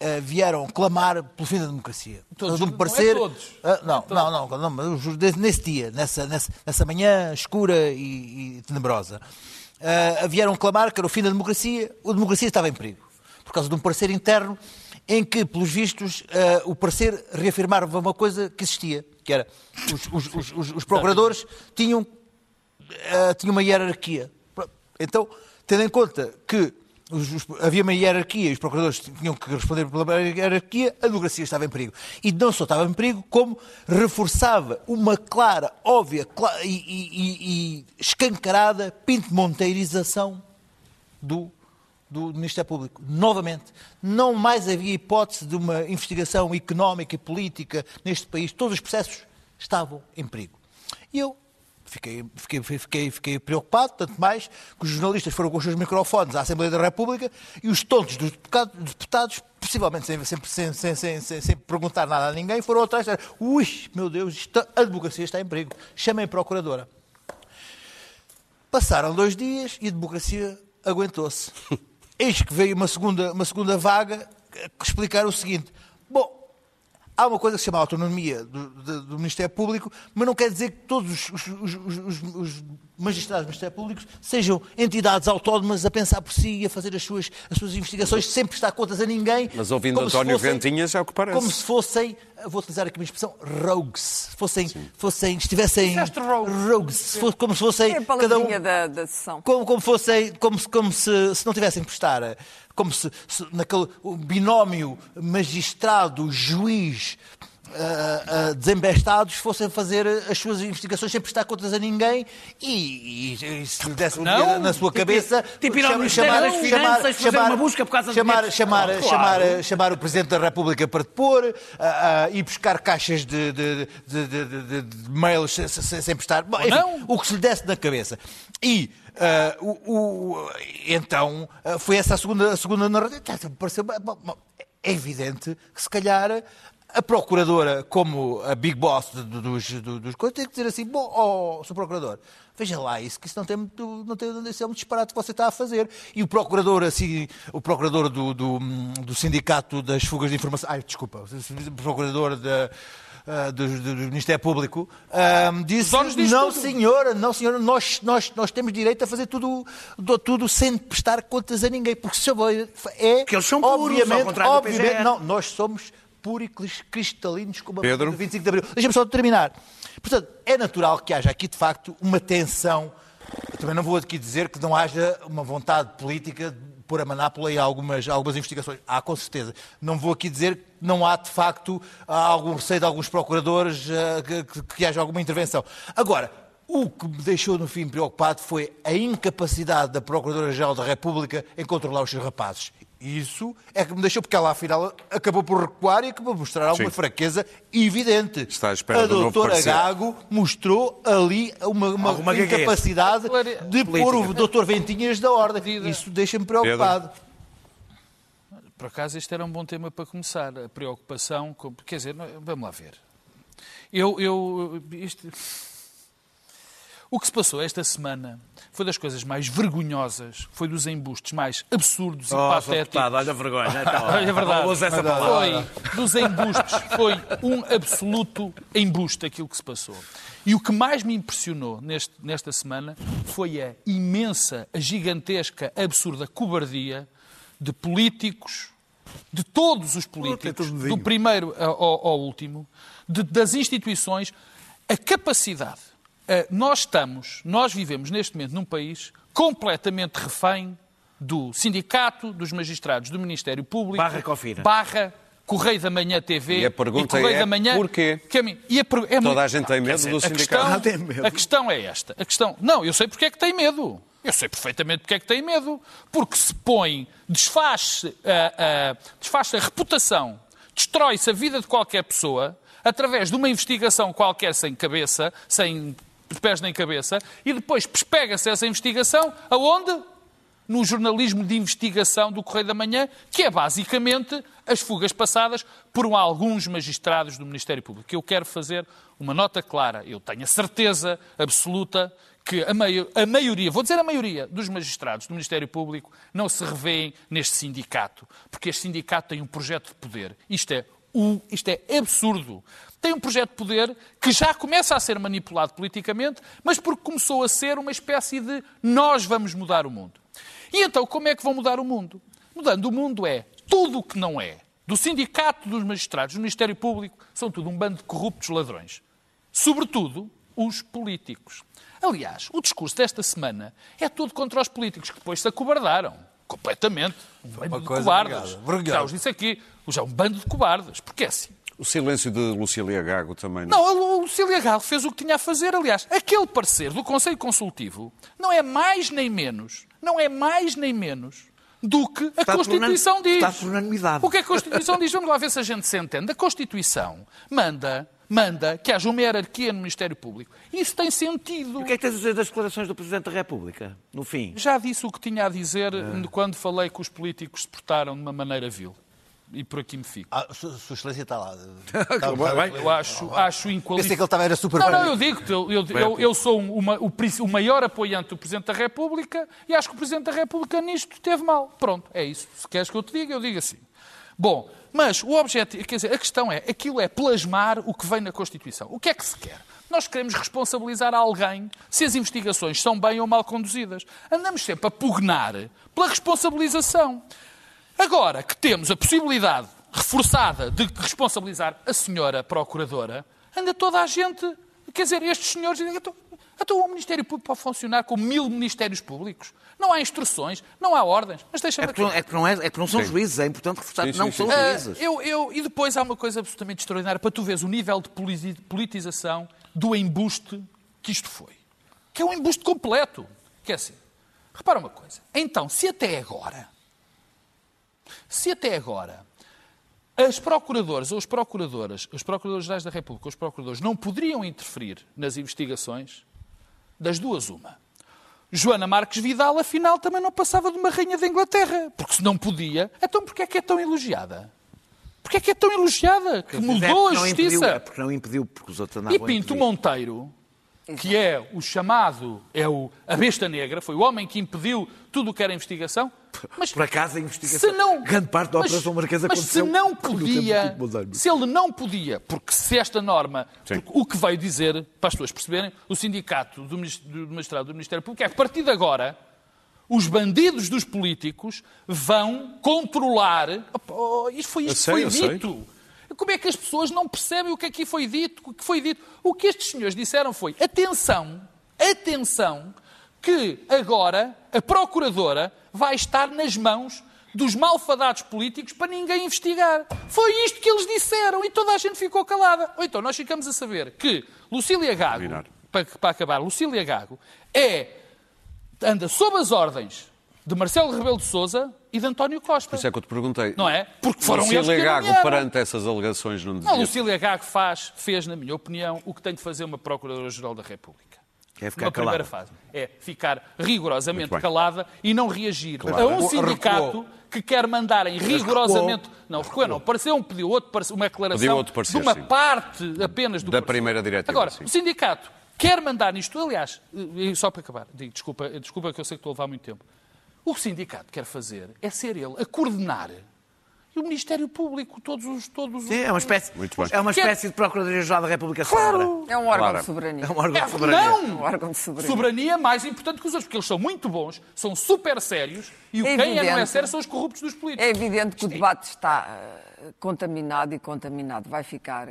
ah, vieram clamar pelo fim da democracia. Todos, de um não é parecer, todos. ah, não, não, não, não, desse- nesse dia, nessa, nessa, nessa manhã escura e, e tenebrosa, ah, vieram clamar que era o fim da democracia, a democracia estava em perigo, por causa de um parecer interno em que, pelos vistos, ah, o parecer reafirmava uma coisa que existia, que era os, os- os- os- procuradores tinham eh, tinha uma hierarquia. Então, tendo em conta que os- os- havia uma hierarquia e os procuradores tinham que responder pela hierarquia, a democracia estava em perigo. E não só estava em perigo, como reforçava uma clara, óbvia cla- e, e- e- e escancarada pinto-monteirização do, do Ministério Público. Novamente, não mais havia hipótese de uma investigação económica e política neste país. Todos os processos estavam em perigo. E eu fiquei, fiquei, fiquei, fiquei preocupado, tanto mais que os jornalistas foram com os seus microfones à Assembleia da República e os tontos dos deputados, dos deputados possivelmente sem, sem, sem, sem, sem, perguntar nada a ninguém, foram atrás. Ui, meu Deus, isto- a democracia está em perigo. Chamem a procuradora. Passaram dois dias e a democracia aguentou-se. Eis que veio uma segunda, uma segunda vaga explicar o seguinte: bom, há uma coisa que se chama autonomia do, do- do Ministério Público, mas não quer dizer que todos os, os- os- os- os magistrados do Ministério Público sejam entidades autónomas a pensar por si e a fazer as suas, as suas investigações sem prestar contas a ninguém. Mas ouvindo António fossem- Ventinhas é o que parece. Como se fossem, vou utilizar aqui uma expressão, rogues. Fossem, fossem estivessem. Rogues. Como se fossem. É a cada um, da, da sessão. como, como fossem, como, se, como se, se não tivessem que prestar, como se, se naquele o binómio magistrado-juiz ah, ah, desembestados fossem fazer as suas investigações sem prestar contas a ninguém e, e- e se lhe desse um dia na sua cabeça tipo ao Ministério das Finanças fazer uma busca por causa de chamar, dinheiro. chamar, Claro. chamar, chamar o Presidente da República para depor, ah, ah, ir buscar caixas de, de, de, de- de- de mails sem, sem, prestar. Enfim, não. o que se lhe desse na cabeça. E ah, o, o- então ah, foi essa a segunda, a segunda narrativa. É evidente que se calhar a procuradora, como a big boss dos, do- dos coisas, tem que dizer assim: bom, ó, Sr. Procurador, veja lá isso, que isso não tem muito, não tem, isso é um disparate que você está a fazer. E o procurador, assim, o procurador do, do, do Sindicato das Fugas de Informação, ai, desculpa, o procurador da. ah, do, do- do Ministério Público, ah, disse: Não, tudo." senhora, não, senhora, nós, nós, nós temos direito a fazer tudo, do- tudo sem prestar contas a ninguém, porque se é. Que eles são puros, obviamente, obviamente, não, nós somos puros e cris- cristalinos como a Pedro? do 25 de Abril. Deixa-me só terminar. Portanto, é natural que haja aqui, de facto, uma tensão. Eu também não vou aqui dizer que não haja uma vontade política pôr a manápola em algumas, algumas investigações. Há, com certeza. Não vou aqui dizer que não há, de facto, algum receio de alguns procuradores uh, que, que, que haja alguma intervenção. Agora, o que me deixou, no fim, preocupado foi a incapacidade da Procuradora-Geral da República em controlar os seus rapazes. Isso é que me deixou, porque ela afinal acabou por recuar e acabou por mostrar alguma Sim. fraqueza evidente. Está à espera a do novo doutora parecer. Gago mostrou ali uma, uma gaguez. incapacidade de Política. pôr o doutor Ventinhas da ordem. Isso deixa-me preocupado. Por acaso, este era um bom tema para começar. A preocupação. Com... Quer dizer, não- vamos lá ver. Eu. eu isto- O que se passou esta semana foi das coisas mais vergonhosas, foi dos embustes mais absurdos e Oh, Sr. patéticos. Deputado, olha a vergonha. Então, É verdade. Não usa essa palavra. Foi dos embustes, foi um absoluto embuste aquilo que se passou. E o que mais me impressionou neste- nesta semana foi a imensa, a gigantesca, absurda cobardia de políticos, de todos os políticos, do primeiro ao, ao último, de- das instituições, a capacidade. Eh, nós estamos, nós vivemos neste momento num país completamente refém do sindicato, dos magistrados, do Ministério Público, Barra Cofina. barra Correio da Manhã TV E a pergunta Correio é, da Manhã, porquê? que a mim- e a per- é Toda muito- a gente tem medo dizer, do a sindicato. questão- Ah, tem medo. A questão é esta. A questão, não, eu sei porque é que tem medo. Eu sei perfeitamente porque é que tem medo. Porque se põe, desfaz, a- a- desfaz a reputação, destrói-se a vida de qualquer pessoa através de uma investigação qualquer sem cabeça, sem pés nem cabeça, e depois pega-se essa investigação aonde? no jornalismo de investigação do Correio da Manhã, que é basicamente as fugas passadas por alguns magistrados do Ministério Público. Eu quero fazer uma nota clara. Eu tenho a certeza absoluta que a, a maioria, vou dizer a maioria, dos magistrados do Ministério Público não se revêem neste sindicato, porque este sindicato tem um projeto de poder. Isto é, o- isto é absurdo. Tem um projeto de poder que já começa a ser manipulado politicamente, mas porque começou a ser uma espécie de nós vamos mudar o mundo. E então, como é que vão mudar o mundo? Mudando o mundo é tudo o que não é. Do sindicato dos magistrados, do Ministério Público, são tudo um bando de corruptos ladrões. Sobretudo, os políticos. Aliás, o discurso desta semana é todo contra os políticos, que depois se acobardaram. Completamente. Um de coisa cobardes. vergonhosa, vergonhosa. Já os disse aqui. Já um bando de cobardes. Porque é assim. O silêncio de Lucília Gago também. Não, o Cília Galo fez o que tinha a fazer. Aliás, aquele parecer do Conselho Consultivo não é mais nem menos, não é mais nem menos do que a Está Constituição diz. está por unanimidade. O que é que a Constituição diz? Vamos lá ver se a gente se entende. A Constituição manda, manda que haja uma hierarquia no Ministério Público. Isso tem sentido. O que é que tens a dizer das declarações do Presidente da República, no fim? Já disse o que tinha a dizer quando falei que os políticos se portaram de uma maneira vil. E por aqui me fico. Ah, Sua Sua Excelência está lá. Eu acho, acho inqualificável. Pensei que ele estava era super Não, bem. não, eu digo-te, eu, eu, eu, eu sou um- uma- o, o maior apoiante do Presidente da República e acho que o Presidente da República nisto teve mal. Pronto, é isso. Se queres que eu te diga, eu digo assim. Bom, mas o objetivo, quer dizer, a questão é, aquilo é plasmar o que vem na Constituição. O que é que se quer? Nós queremos responsabilizar alguém se as investigações são bem ou mal conduzidas. Andamos sempre a pugnar pela responsabilização. Agora que temos a possibilidade reforçada de responsabilizar a senhora procuradora, anda toda a gente. Quer dizer, estes senhores dizem. Então, então o Ministério Público pode funcionar com mil ministérios públicos. Não há instruções, não há ordens. Mas É porque, não- é porque não, é, é porque não são juízes, é importante reforçar Sim, que não sim, são sim, sim. Ah, juízes. eu, eu- e depois há uma coisa absolutamente extraordinária para tu veres o nível de politi- politização do embuste que isto foi. Que é um embuste completo. Que é assim. Repara uma coisa. Então, se até agora, se até agora as procuradoras ou as procuradoras, os procuradores-gerais da República, os procuradores, não poderiam interferir nas investigações, das duas uma. Joana Marques Vidal, afinal, também não passava de uma rainha da Inglaterra. Porque se não podia, então porquê é que é tão elogiada? Porquê é que é tão elogiada? Que É mudou a não impediu, justiça. é porque não impediu, porque os outros andavam E Pinto. Monteiro, que é o chamado, é o, a besta negra, foi o homem que impediu tudo o que era investigação. Mas Por acaso a investigação, se não, grande parte da mas- Operação Marquesa mas se aconteceu não no tempo de podia, se ele não podia, porque se esta norma, o que veio dizer, para as pessoas perceberem, o sindicato do, do magistrado do Ministério Público é que a partir de agora os bandidos dos políticos vão controlar. Oh, isto foi, isto sei, foi eu sei. Como é que as pessoas não percebem o que aqui foi dito? O que foi dito? O que estes senhores disseram foi: atenção, atenção, que agora a Procuradora vai estar nas mãos dos malfadados políticos para ninguém investigar. Foi isto que eles disseram e toda a gente ficou calada. Ou então nós ficamos a saber que Lucília Gago, para, para acabar, Lucília Gago é, anda sob as ordens de Marcelo Rebelo de Sousa e de António Costa. Por isso é que eu te perguntei. Não é? Porque foram eles que Lucília Gago, perante essas alegações, não dizia... Lucília Gago faz, fez, na minha opinião, o que tem de fazer uma Procuradora-Geral da República. É ficar Uma calada. primeira fase. É ficar rigorosamente calada e não reagir Claro. a um Recuou. sindicato que quer mandarem rigorosamente. Não, recuou não. Pareceu um pediu outro, uma declaração Pediu outro parecer, de uma sim. parte apenas do Da parecer. primeira diretiva, Agora, sim. o sindicato quer mandar nisto. Aliás, só para acabar, desculpa, desculpa que eu sei que estou a levar muito tempo. O que o sindicato quer fazer é ser ele a coordenar e o Ministério Público, todos os. Todos os... Sim, é uma espécie, é uma espécie de Procuradoria-Geral da República Sombra. É um órgão Claro. de soberania. É um órgão É, de soberania. Um não! órgão de soberania. Soberania é mais importante que os outros, porque eles são muito bons, são super sérios e o É quem é não é sério são os corruptos dos políticos. É evidente que o debate está eh, contaminado e contaminado, vai ficar.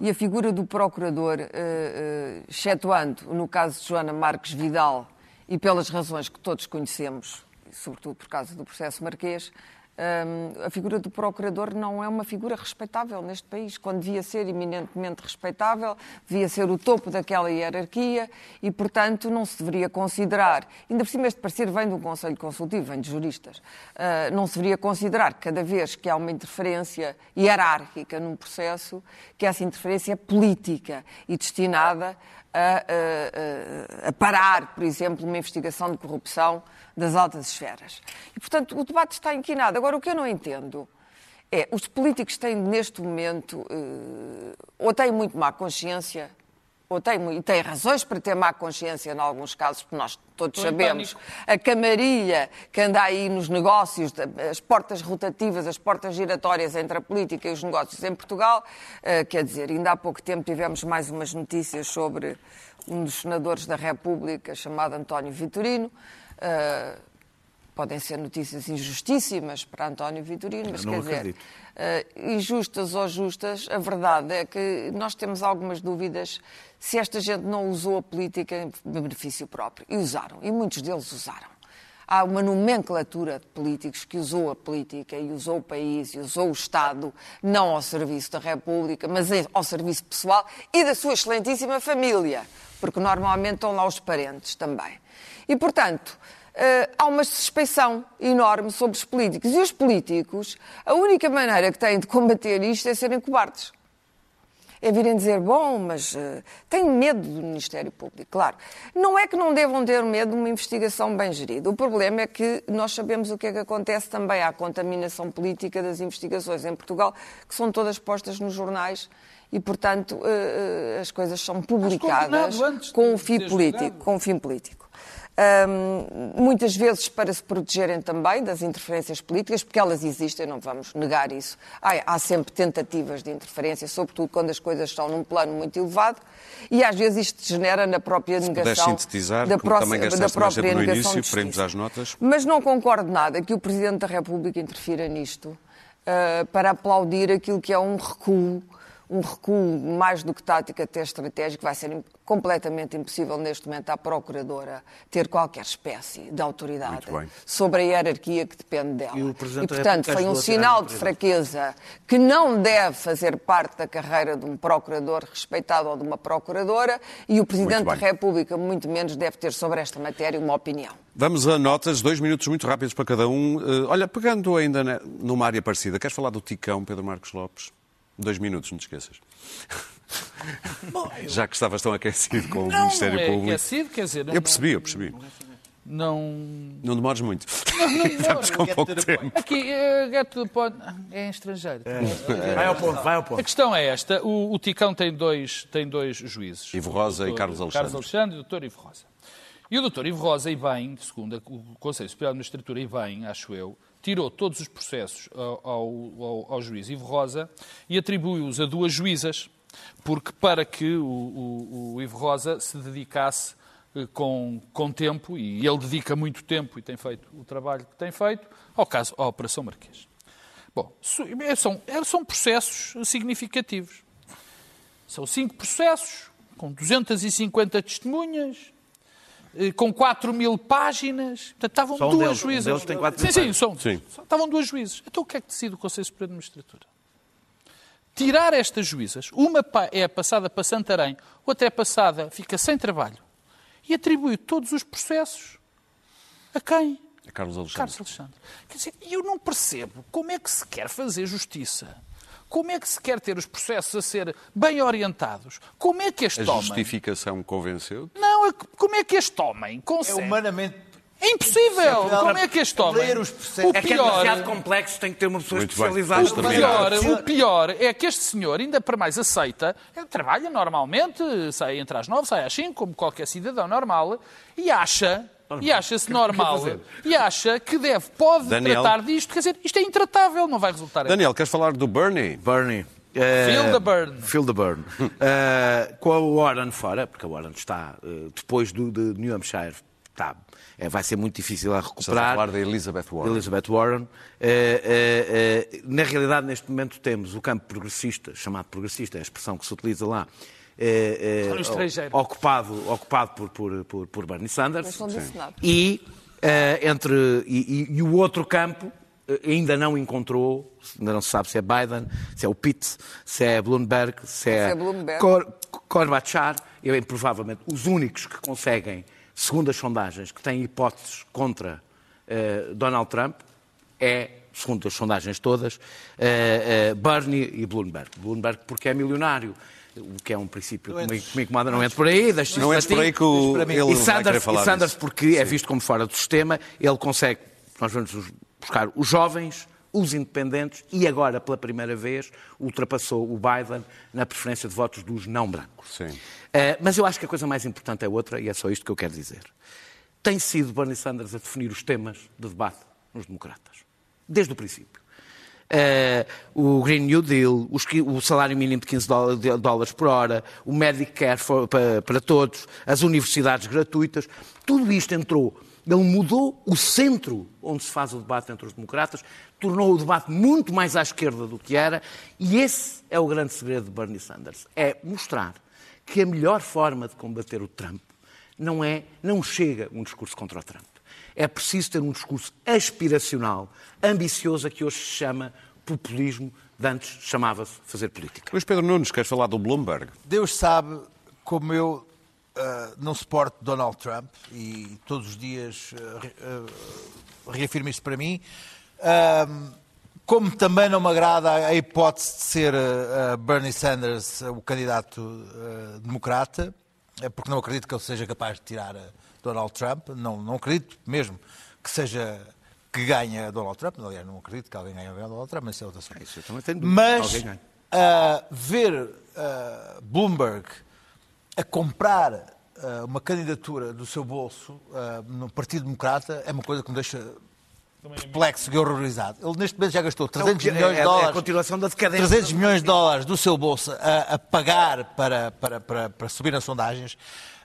E a figura do procurador, eh, eh, excetuando no caso de Joana Marques Vidal, e pelas razões que todos conhecemos, sobretudo por causa do processo marquês, hum, a figura do procurador não é uma figura respeitável neste país, quando devia ser eminentemente respeitável, devia ser o topo daquela hierarquia e, portanto, não se deveria considerar, ainda por cima este parecer vem de um Conselho Consultivo, vem de juristas, ah, não se deveria considerar cada vez que há uma interferência hierárquica num processo, que essa interferência é política e destinada a, a- a- parar, por exemplo, uma investigação de corrupção das altas esferas. E, portanto, o debate está inquinado. Agora, o que eu não entendo é, os políticos têm, neste momento, eh, ou têm muito má consciência, ou mu- e têm razões para ter má consciência em alguns casos, porque nós todos Estou em sabemos a camarilha que anda aí nos negócios, as portas rotativas, as portas giratórias entre a política e os negócios em Portugal. Eh, Quer dizer, ainda há pouco tempo tivemos mais umas notícias sobre um dos senadores da República, chamado António Vitorino. Eh, Podem ser notícias injustíssimas para António Vitorino, mas não quer dizer, acredito. eh, injustas ou justas, a verdade é que nós temos algumas dúvidas se esta gente não usou a política em benefício próprio. E usaram, e muitos deles usaram. Há uma nomenclatura de políticos que usou a política e usou o país e usou o Estado, não ao serviço da República, mas ao serviço pessoal e da sua excelentíssima família, porque normalmente estão lá os parentes também. E, portanto, eh, há uma suspeição enorme sobre os políticos. E os políticos, a única maneira que têm de combater isto é serem cobardes. É virem dizer, bom, mas tenho medo do Ministério Público. Claro, não é que não devam ter medo de uma investigação bem gerida. O problema é que nós sabemos o que é que acontece também à contaminação política das investigações em Portugal, que são todas postas nos jornais e, portanto, eh, as coisas são publicadas com um fim político. Com um fim político. Hum, muitas vezes para se protegerem também das interferências políticas, porque elas existem, não vamos negar isso. Há, há sempre tentativas de interferência, sobretudo quando as coisas estão num plano muito elevado, e às vezes isto degenera na própria puderes negação sintetizar, da, também da própria no negação início, de às notas. Mas não concordo nada que o Presidente da República interfira nisto ah, para aplaudir aquilo que é um recuo, um recuo mais do que tático, até estratégico. Vai ser completamente impossível neste momento à Procuradora ter qualquer espécie de autoridade sobre a hierarquia que depende dela. E da portanto, foi um sinal de fraqueza que não deve fazer parte da carreira de um procurador respeitado ou de uma procuradora e o Presidente da. República, muito menos, deve ter sobre esta matéria uma opinião. Vamos a notas, dois minutos muito rápidos para cada um. Eh, olha, pegando ainda numa área parecida, queres falar do Ticão, Pedro Marcos Lopes? Dois minutos, não te esqueças. Já que estavas tão aquecido com o Não, Ministério não é Público. aquecido, quer dizer... não- Eu percebi, eu percebi. Não... Não demores muito. Estamos com pouco tempo. Aqui, eh, get to the point. É em estrangeiro. Vai ao ponto, vai ao A ponto. questão é esta. O, o Ticão tem dois, tem dois juízes. Ivo Rosa e O doutor- Carlos Alexandre. Carlos Alexandre e o doutor Ivo Rosa. E o doutor Ivo Rosa, e bem, segundo o Conselho Superior de Magistratura, e bem, acho eu, tirou todos os processos ao, ao, ao- juiz Ivo Rosa e atribuiu-os a duas juízas, porque para que o, o- o Ivo Rosa se dedicasse eh, com, com tempo, e ele dedica muito tempo e tem feito o trabalho que tem feito, ao caso, à Operação Marquês. Bom, é, são, é, são processos significativos. São cinco processos, com 250 testemunhas, com 4 mil páginas. Portanto, estavam Só um duas deles, um juízes. deles tem 4 sim, mil sim, páginas. são, Sim. só- estavam duas juízes. Então o que é que decide o Conselho Superior de Magistratura? Tirar estas juízas, uma é passada para Santarém, outra é passada, fica sem trabalho, e atribui todos os processos a quem? É Carlos Alexandre. Carlos Alexandre. Quer dizer, eu não percebo como é que se quer fazer justiça. Como é que se quer ter os processos a ser bem orientados? Como é que este A homem... justificação convenceu Não, é como é que este homem É consegue... humanamente. É impossível! Como é que este homem... Ler os processos. O É que é pior... demasiado complexo, tem que ter uma pessoa Muito especializada. O pior, o pior é que este senhor, ainda para mais, aceita, trabalha normalmente, sai entre as nove, sai às cinco, como qualquer cidadão normal, e acha, e acha-se normal, e acha que deve, pode Daniel. tratar disto, quer dizer, isto é intratável, não vai resultar em Daniel, queres falar do Bernie? Bernie. eh, Feel the burn. Feel the burn. Eh, com a Warren fora, porque a Warren está, eh, depois do, de New Hampshire, está, eh, vai ser muito difícil a Estás a recuperar. falar da Elizabeth Warren. Elizabeth Warren. Eh, eh, eh, na realidade, neste momento, temos o campo progressista, chamado progressista, é a expressão que se utiliza lá, eh, eh, ocupado, ocupado por, por, por, por Bernie Sanders. E, eh, entre, e, e- e o outro campo eh, ainda não encontrou, ainda não se sabe se é Biden, se é o Pitt, se é Bloomberg, se é, é Bloomberg. Cor, Corbachar, e bem, provavelmente os únicos que conseguem, segundo as sondagens, que têm hipóteses contra eh, Donald Trump, é, segundo as sondagens todas, eh, Bernie e Bloomberg. Bloomberg porque é milionário, o que é um princípio que me, que me incomoda, não entra por aí, deixa Não é por aí que o, ele E Sanders, falar e Sanders porque é visto como fora do sistema, ele consegue, nós vamos buscar os jovens, os independentes e agora, pela primeira vez, ultrapassou o Biden na preferência de votos dos não brancos. Sim. Eh, mas eu acho que a coisa mais importante é outra, e é só isto que eu quero dizer. Tem sido Bernie Sanders a definir os temas de debate nos democratas, desde o princípio. Eh, o Green New Deal, os o salário mínimo de 15 dólares, de- dólares por hora, o Medicare for- para, para todos, as universidades gratuitas, tudo isto entrou. Ele mudou o centro onde se faz o debate entre os democratas, tornou o debate muito mais à esquerda do que era, e esse é o grande segredo de Bernie Sanders: é mostrar que a melhor forma de combater o Trump não é, não chega um discurso contra o Trump. É preciso ter um discurso aspiracional, ambicioso, a que hoje se chama populismo, de antes chamava-se fazer política. Luís Pedro Nunes, queres falar do Bloomberg? Deus sabe como eu ah, não suporto Donald Trump e todos os dias re- ah, reafirmo isto para mim. Como também não me agrada a hipótese de ser Bernie Sanders o candidato democrata, é porque não acredito que ele seja capaz de tirar Donald Trump. Não, não acredito mesmo que seja que ganhe Donald Trump. Aliás, não acredito que alguém ganhe Donald Trump, mas isso é outra assunto. Isso eu também tenho. Mas ganha. ah, ver ah, Bloomberg a comprar ah, uma candidatura do seu bolso no Partido Democrata é uma coisa que me deixa perplexo e horrorizado. Ele neste momento já gastou 300 É, milhões é- de é a dólares. continuação da decadência. 300 milhões de dólares do seu bolso a, a pagar para, para, para, para subir nas sondagens.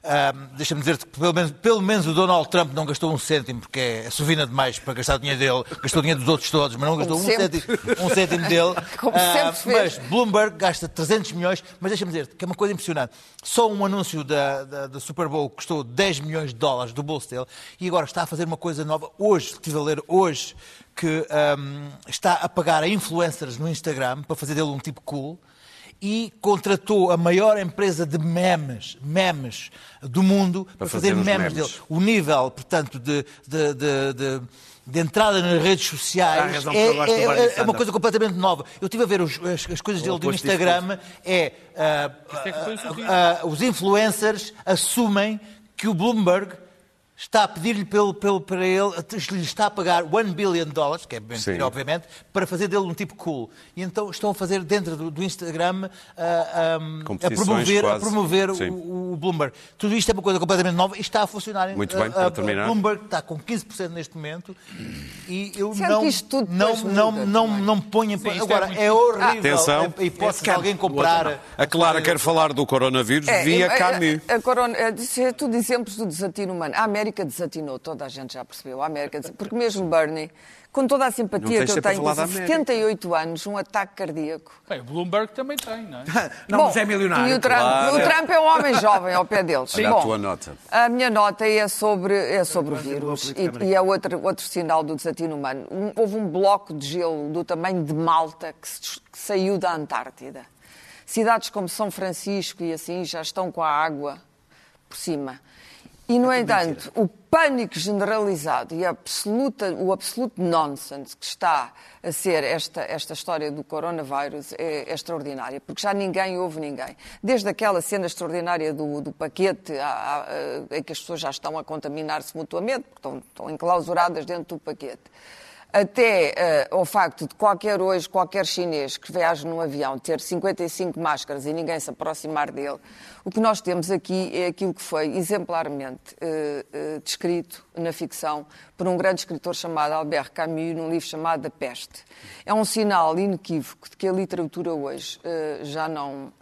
Ahm, Deixa-me dizer-te que pelo menos, pelo menos o Donald Trump não gastou um cêntimo, porque é sovina demais para gastar o dinheiro dele. Gastou dinheiro dos outros todos, mas não gastou um, cêntimo, um cêntimo dele. Como Ah, sempre mas Bloomberg gasta 300 milhões, mas deixa-me dizer que é uma coisa impressionante. Só um anúncio da, da, da Super Bowl custou 10 milhões de dólares do bolso dele e agora está a fazer uma coisa nova. Hoje, estive a ler hoje, que ahm, está a pagar a influencers no Instagram para fazer dele um tipo cool e contratou a maior empresa de memes, memes do mundo para, fazer fazer, memes, memes. dele. O nível, portanto, de, de, de, de- de entrada nas redes sociais é, é- Bernie é uma coisa completamente nova. Eu estive a ver os- as, as coisas dele do Instagram, é, é aqui. ah, ah, os influencers assumem que o Bloomberg está a pedir-lhe pelo, pelo, para ele, lhe está a pagar 1 billion dólares, que é mentira, Sim. obviamente, para fazer dele um tipo cool. E então estão a fazer dentro do, do Instagram ah, ah, a Competições promover, a promover o, o Bloomberg. Tudo isto é uma coisa completamente nova e está a funcionar. Muito bem, A- para a- terminar. Bloomberg está com 15% neste momento e eu Sendo não, que isto tudo não, depois não, muda não, também. não me ponho em... Sim, é Agora, muito- é horrível Atenção. a hipótese de alguém comprar... A Clara quer falar do coronavírus É, via é, Camus. A, a corona, é, isso é tudo exemplos do desatino humano. A América América desatinou, toda a gente já percebeu. A América, des- porque mesmo Bernie, com toda a simpatia que eu a tenho, América. 78 anos, um ataque cardíaco. Bem, o Bloomberg também tem, não é? Não, Bom, mas é milionário. E o Trump, claro. o Trump é um homem jovem ao pé deles. Olha a Bom, tua nota. A minha nota é sobre, é sobre o vírus e, e é outro, outro sinal do desatino humano. Um- houve um bloco de gelo do tamanho de Malta que, se- que saiu da Antártida. Cidades como São Francisco e assim já estão com a água por cima. E, no entanto, o pânico generalizado e a absoluta, o absoluto nonsense que está a ser esta, esta história do coronavírus é, é extraordinária, porque já ninguém ouve ninguém. Desde aquela cena extraordinária do, do paquete, à- a- em que as pessoas já estão a contaminar-se mutuamente, porque estão, estão enclausuradas dentro do paquete até eh, ao facto de qualquer hoje, qualquer chinês que viaje num avião ter 55 máscaras e ninguém se aproximar dele, o que nós temos aqui é aquilo que foi exemplarmente eh, eh, descrito na ficção por um grande escritor chamado Albert Camus, num livro chamado A Peste. É um sinal inequívoco de que a literatura hoje já não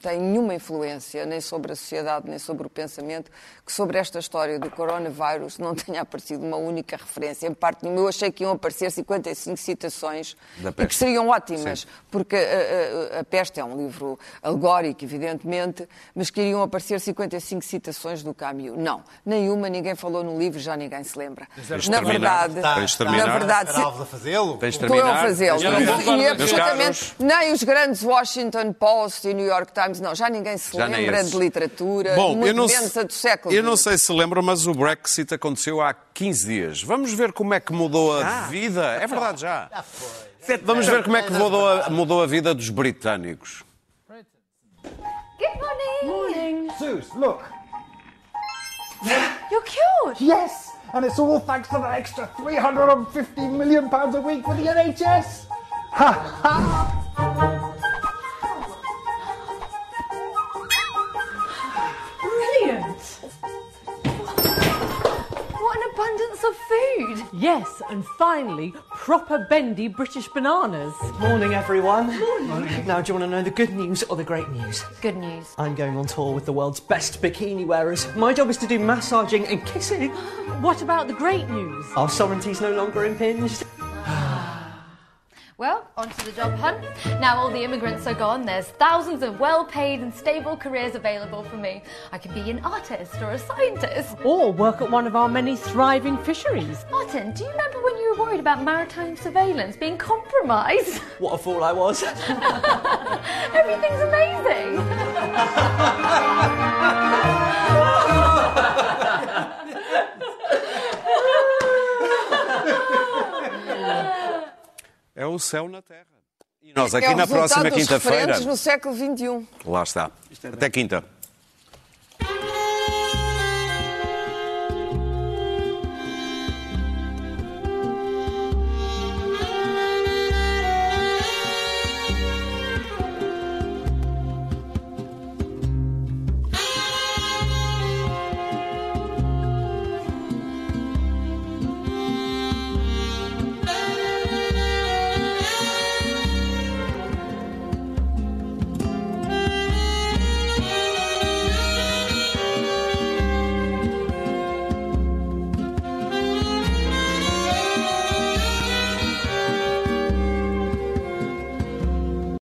tem nenhuma influência nem sobre a sociedade, nem sobre o pensamento, que sobre esta história do coronavírus não tenha aparecido uma única referência. Em parte nenhuma, eu achei que iam aparecer 55 citações Da e que seriam ótimas, Sim. porque a, a- a Peste é um livro alegórico, evidentemente, mas que iriam aparecer 55 citações do Camus. Não, nenhuma, ninguém falou no livro, já ninguém se lembra. Tens de Na terminar. verdade, de terminar. na verdade, a fazê-lo? Estou eu a fazê-lo. E- absolutamente nem os grandes Washington Post e New York Times, não, já ninguém se Já lembra de literatura, Bom, muito não, menos se- a do século eu não sei se lembram, mas o Brexit aconteceu há 15 dias. Vamos ver como é que mudou a vida. É verdade, já. Vamos ver como é que mudou a, mudou a vida dos britânicos. Good morning. Morning. Zeus, look. You're cured. Yes, and it's all thanks to that extra 350 million pounds a week for the NHS. Ha ha! Abundance of food. Yes, and finally, proper bendy British bananas. Morning, everyone. Morning. Now, do you want to know the good news or the great news? Good news. I'm going on tour with the world's best bikini wearers. My job is to do massaging and kissing. What about the great news? Our sovereignty's no longer impinged. Well, on to the job hunt. Now all the immigrants are gone, there's thousands of well paid and stable careers available for me. I could be an artist or a scientist. Or work at one of our many thriving fisheries. Martin, do you remember when you were worried about maritime surveillance being compromised? What a fool I was. Everything's amazing. é o céu na terra. E nós aqui é na próxima quinta-feira. no século XXI. Lá está. É Até quinta.